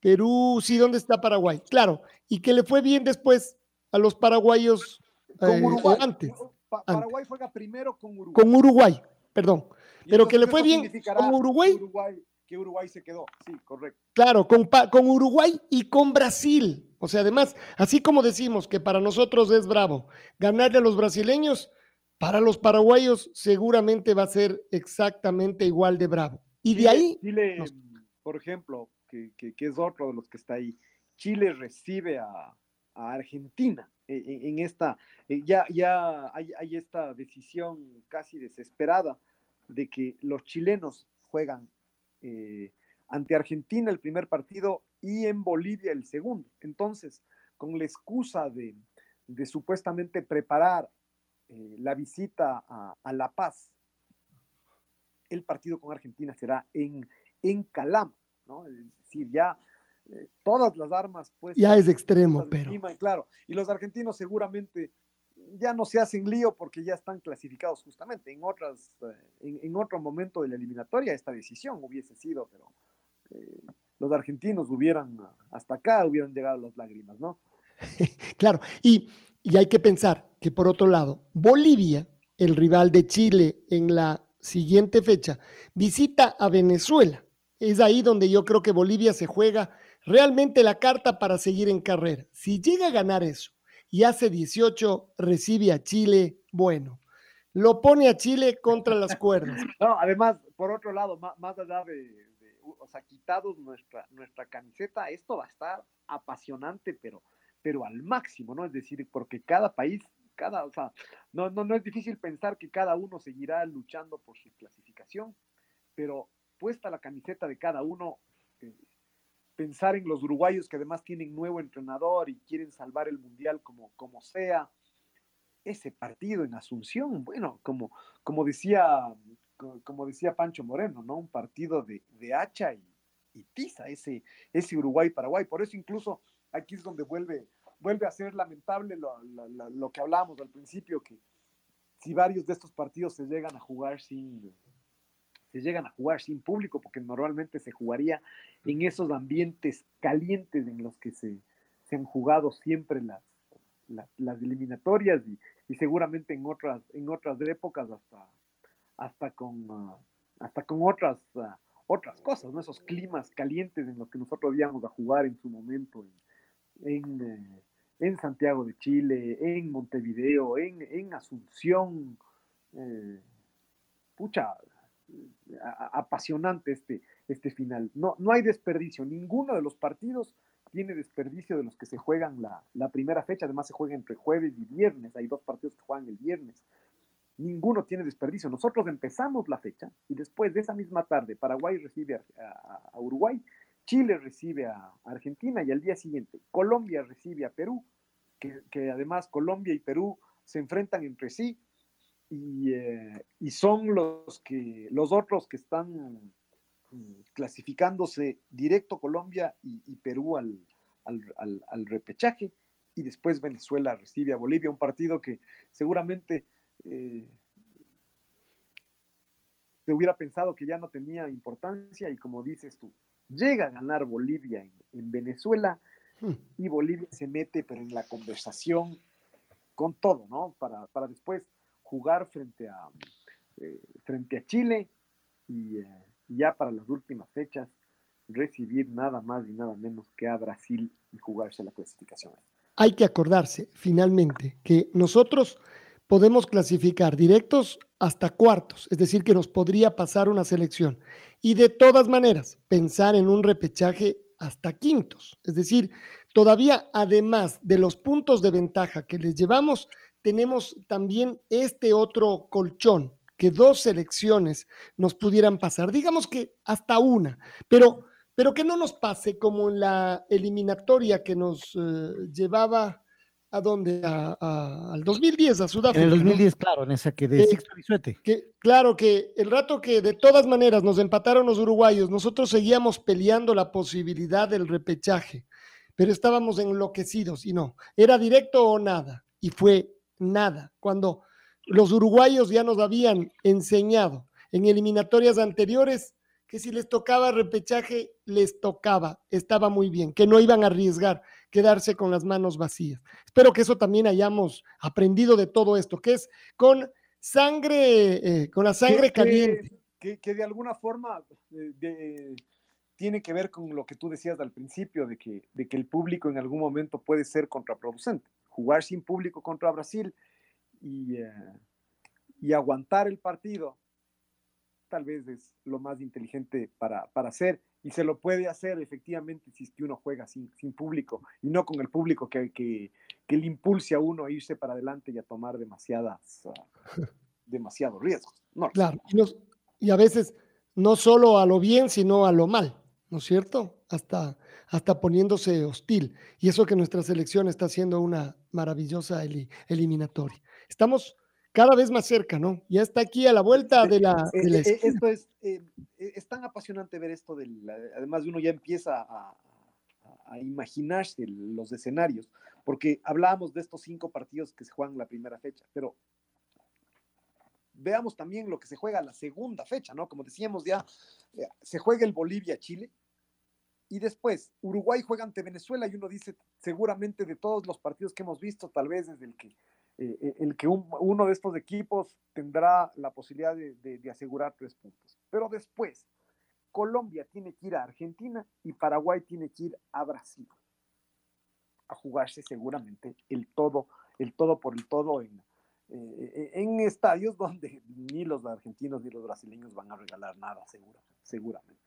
Perú, sí, ¿dónde está Paraguay? Claro, y que le fue bien después a los paraguayos con eh, Uruguay. antes. Pa Paraguay juega primero con Uruguay. Con Uruguay, perdón. Y Pero que le fue bien con Uruguay. Uruguay. Que Uruguay se quedó, sí, correcto. Claro, con, con Uruguay y con Brasil. O sea, además, así como decimos que para nosotros es bravo ganarle a los brasileños, para los paraguayos seguramente va a ser exactamente igual de bravo. Y Chile, de ahí... Chile, nos... por ejemplo, que, que, que, es otro de los que está ahí, Chile recibe a, a Argentina en, en esta, eh, ya, ya hay, hay, esta decisión casi desesperada de que los chilenos juegan eh, ante Argentina el primer partido y en Bolivia el segundo. Entonces, con la excusa de, de supuestamente preparar eh, la visita a, a, La Paz, el partido con Argentina será en, en Calama, ¿no? Es decir, ya eh, todas las armas pues Ya es extremo, pero. encima, y claro, y los argentinos seguramente ya no se hacen lío porque ya están clasificados justamente. En otras, eh, en, en otro momento de la eliminatoria esta decisión hubiese sido, pero eh, los argentinos hubieran hasta acá hubieran llegado las lágrimas, ¿no? [laughs] Claro, y, y hay que pensar que por otro lado, Bolivia, el rival de Chile en la siguiente fecha, visita a Venezuela. Es ahí donde yo creo que Bolivia se juega realmente la carta para seguir en carrera. Si llega a ganar eso y hace 18, recibe a Chile, bueno, lo pone a Chile contra las cuerdas. [laughs] No, además, por otro lado, má- más, allá de, de- o sea, quitados nuestra, nuestra camiseta, esto va a estar apasionante, pero, pero al máximo, ¿no? Es decir, porque cada país, cada, o sea, no, no, no es difícil pensar que cada uno seguirá luchando por su clasificación, pero puesta la camiseta de cada uno, eh, pensar en los uruguayos que además tienen nuevo entrenador y quieren salvar el mundial como, como sea, ese partido en Asunción, bueno, como, como decía co- como decía Pancho Moreno, ¿no? Un partido de, de hacha y, y tiza, ese, ese Uruguay-Paraguay. Por eso incluso aquí es donde vuelve, vuelve a ser lamentable lo, lo- lo- que hablábamos al principio, que si varios de estos partidos se llegan a jugar sin se llegan a jugar sin público, porque normalmente se jugaría en esos ambientes calientes en los que se, se han jugado siempre las, las, las eliminatorias y, seguramente en otras, en otras épocas hasta, hasta con ah, hasta con otras ah, otras cosas. Esos climas calientes en los que nosotros íbamos a jugar en su momento en, en, eh, en Santiago de Chile, en Montevideo, en, en Asunción. eh, pucha, apasionante este, este final. No, no hay desperdicio, ninguno de los partidos tiene desperdicio de los que se juegan la, la primera fecha, además se juega entre jueves y viernes, hay dos partidos que juegan el viernes ninguno tiene desperdicio. Nosotros empezamos la fecha y después de esa misma tarde Paraguay recibe a- a Uruguay, Chile recibe a Argentina y al día siguiente Colombia recibe a Perú, que, además Colombia y Perú se enfrentan entre sí y, eh, son los, que, los otros que están mm, clasificándose directo Colombia y, Perú al- al repechaje. Y después Venezuela recibe a Bolivia, un partido que seguramente eh, se hubiera pensado que ya no tenía importancia y como dices tú, llega a ganar Bolivia en, en Venezuela Hmm. y Bolivia se mete pero en la conversación con todo, ¿no? Para, para después jugar frente a, eh, frente a Chile y, eh, y ya para las últimas fechas recibir nada más y nada menos que a Brasil y jugarse la clasificación. Hay que acordarse, finalmente, que nosotros podemos clasificar directos hasta cuartos, es decir, que nos podría pasar una selección. Y de todas maneras, pensar en un repechaje hasta quintos. Es decir, todavía además de los puntos de ventaja que les llevamos, tenemos también este otro colchón, que dos selecciones nos pudieran pasar. Digamos que hasta una, pero, pero que no nos pase como en la eliminatoria que nos eh, llevaba a dónde, A- a- al 2010, a Sudáfrica. En el ¿no? 2010, claro, en esa que de Eh, Sixto Bisuete. que claro que el rato que de todas maneras nos empataron los uruguayos, nosotros seguíamos peleando la posibilidad del repechaje, pero estábamos enloquecidos y no, era directo o nada, y fue nada. Cuando los uruguayos ya nos habían enseñado en eliminatorias anteriores que si les tocaba repechaje, les tocaba, estaba muy bien, que no iban a arriesgar quedarse con las manos vacías. Espero que eso también hayamos aprendido de todo esto, que es con sangre, eh, con la sangre que- caliente. Que, que de alguna forma eh, de- tiene que ver con lo que tú decías al principio, de que, de que el público en algún momento puede ser contraproducente. Jugar sin público contra Brasil y, eh, y aguantar el partido, tal vez es lo más inteligente para, para hacer. Y se lo puede hacer efectivamente si es que uno juega sin, sin público y no con el público que, que, que le impulse a uno a irse para adelante y a tomar demasiadas, ah, [laughs] demasiados riesgos. No, Claro, y, nos- y a veces no solo a lo bien, sino a lo mal, ¿no es cierto? Hasta, hasta poniéndose hostil. Y eso que nuestra selección está haciendo una maravillosa eli- eliminatoria. Estamos cada vez más cerca, ¿no? Ya está aquí a la vuelta de la, Eh, de la eh, eh, esquina. esto es, eh, eh, es tan apasionante ver esto, del, además de uno ya empieza a, a imaginarse los escenarios, porque hablábamos de estos cinco partidos que se juegan la primera fecha, pero veamos también lo que se juega la segunda fecha, ¿no? Como decíamos ya, eh, se juega el Bolivia-Chile y después Uruguay juega ante Venezuela y uno dice, seguramente de todos los partidos que hemos visto, tal vez desde el que, eh, eh, el que uno de estos equipos tendrá la posibilidad de, asegurar tres puntos. Pero después, Colombia tiene que ir a Argentina y Paraguay tiene que ir a Brasil a jugarse seguramente el todo, el todo por el todo en, eh, estadios donde [laughs] ni los argentinos ni los brasileños van a regalar nada, seguro, seguramente.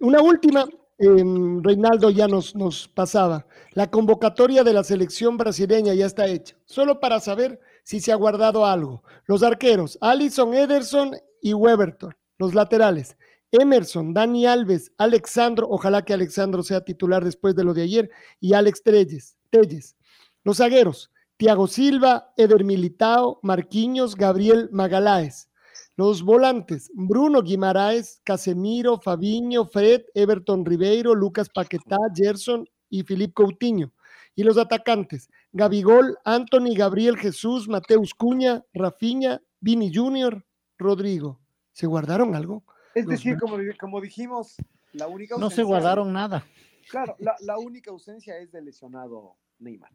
Una última, em, Reinaldo ya nos, nos pasaba. La convocatoria de la selección brasileña ya está hecha, solo para saber si se ha guardado algo. Los arqueros, Alison Ederson y Weberton. Los laterales, Emerson, Dani Alves, Alexandro, ojalá que Alexandro sea titular después de lo de ayer, y Alex Telles. Los zagueros, Tiago Silva, Eder Militao, Marquinhos, Gabriel Magaláes. Los volantes, Bruno Guimaraes, Casemiro, Fabiño, Fred, Everton Ribeiro, Lucas Paquetá, Gerson y Filipe Coutinho. Y los atacantes, Gabigol, Anthony, Gabriel Jesús, Mateus Cuña, Rafiña, Vini Junior, Rodrigo. ¿Se guardaron algo? Es decir, como, como dijimos, la única ausencia... No se guardaron nada. Claro, la, la única ausencia es del lesionado Neymar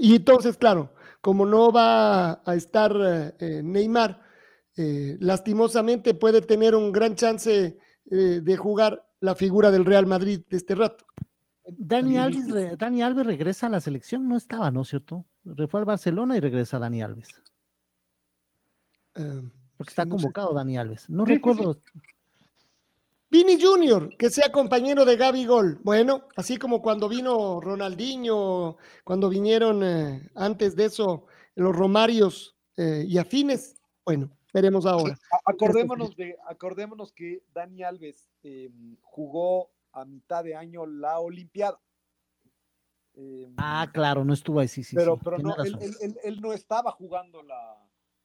y entonces, claro, como no va a estar eh, Neymar, eh, lastimosamente puede tener un gran chance eh, de jugar la figura del Real Madrid de este rato. Dani Alves, Dani Alves regresa a la selección, no estaba, ¿no es cierto? Fue al Barcelona y regresa Dani Alves. Porque está convocado Dani Alves. No recuerdo. Vini Junior, que sea compañero de Gaby Gol. Bueno, así como cuando vino Ronaldinho, cuando vinieron eh, antes de eso los Romarios eh, y afines. Bueno, veremos ahora. acordémonos, de, acordémonos que Dani Alves em, jugó a mitad de año la Olimpiada. Em, ah, claro, no estuvo ahí, sí, sí. Pero, pero no, él, no estaba jugando la,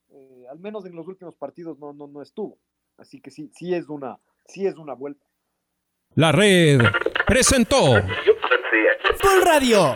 eh, al menos en los últimos partidos no, no, no estuvo. Así que sí, sí es una, sí es una vuelta. La red presentó Full Radio.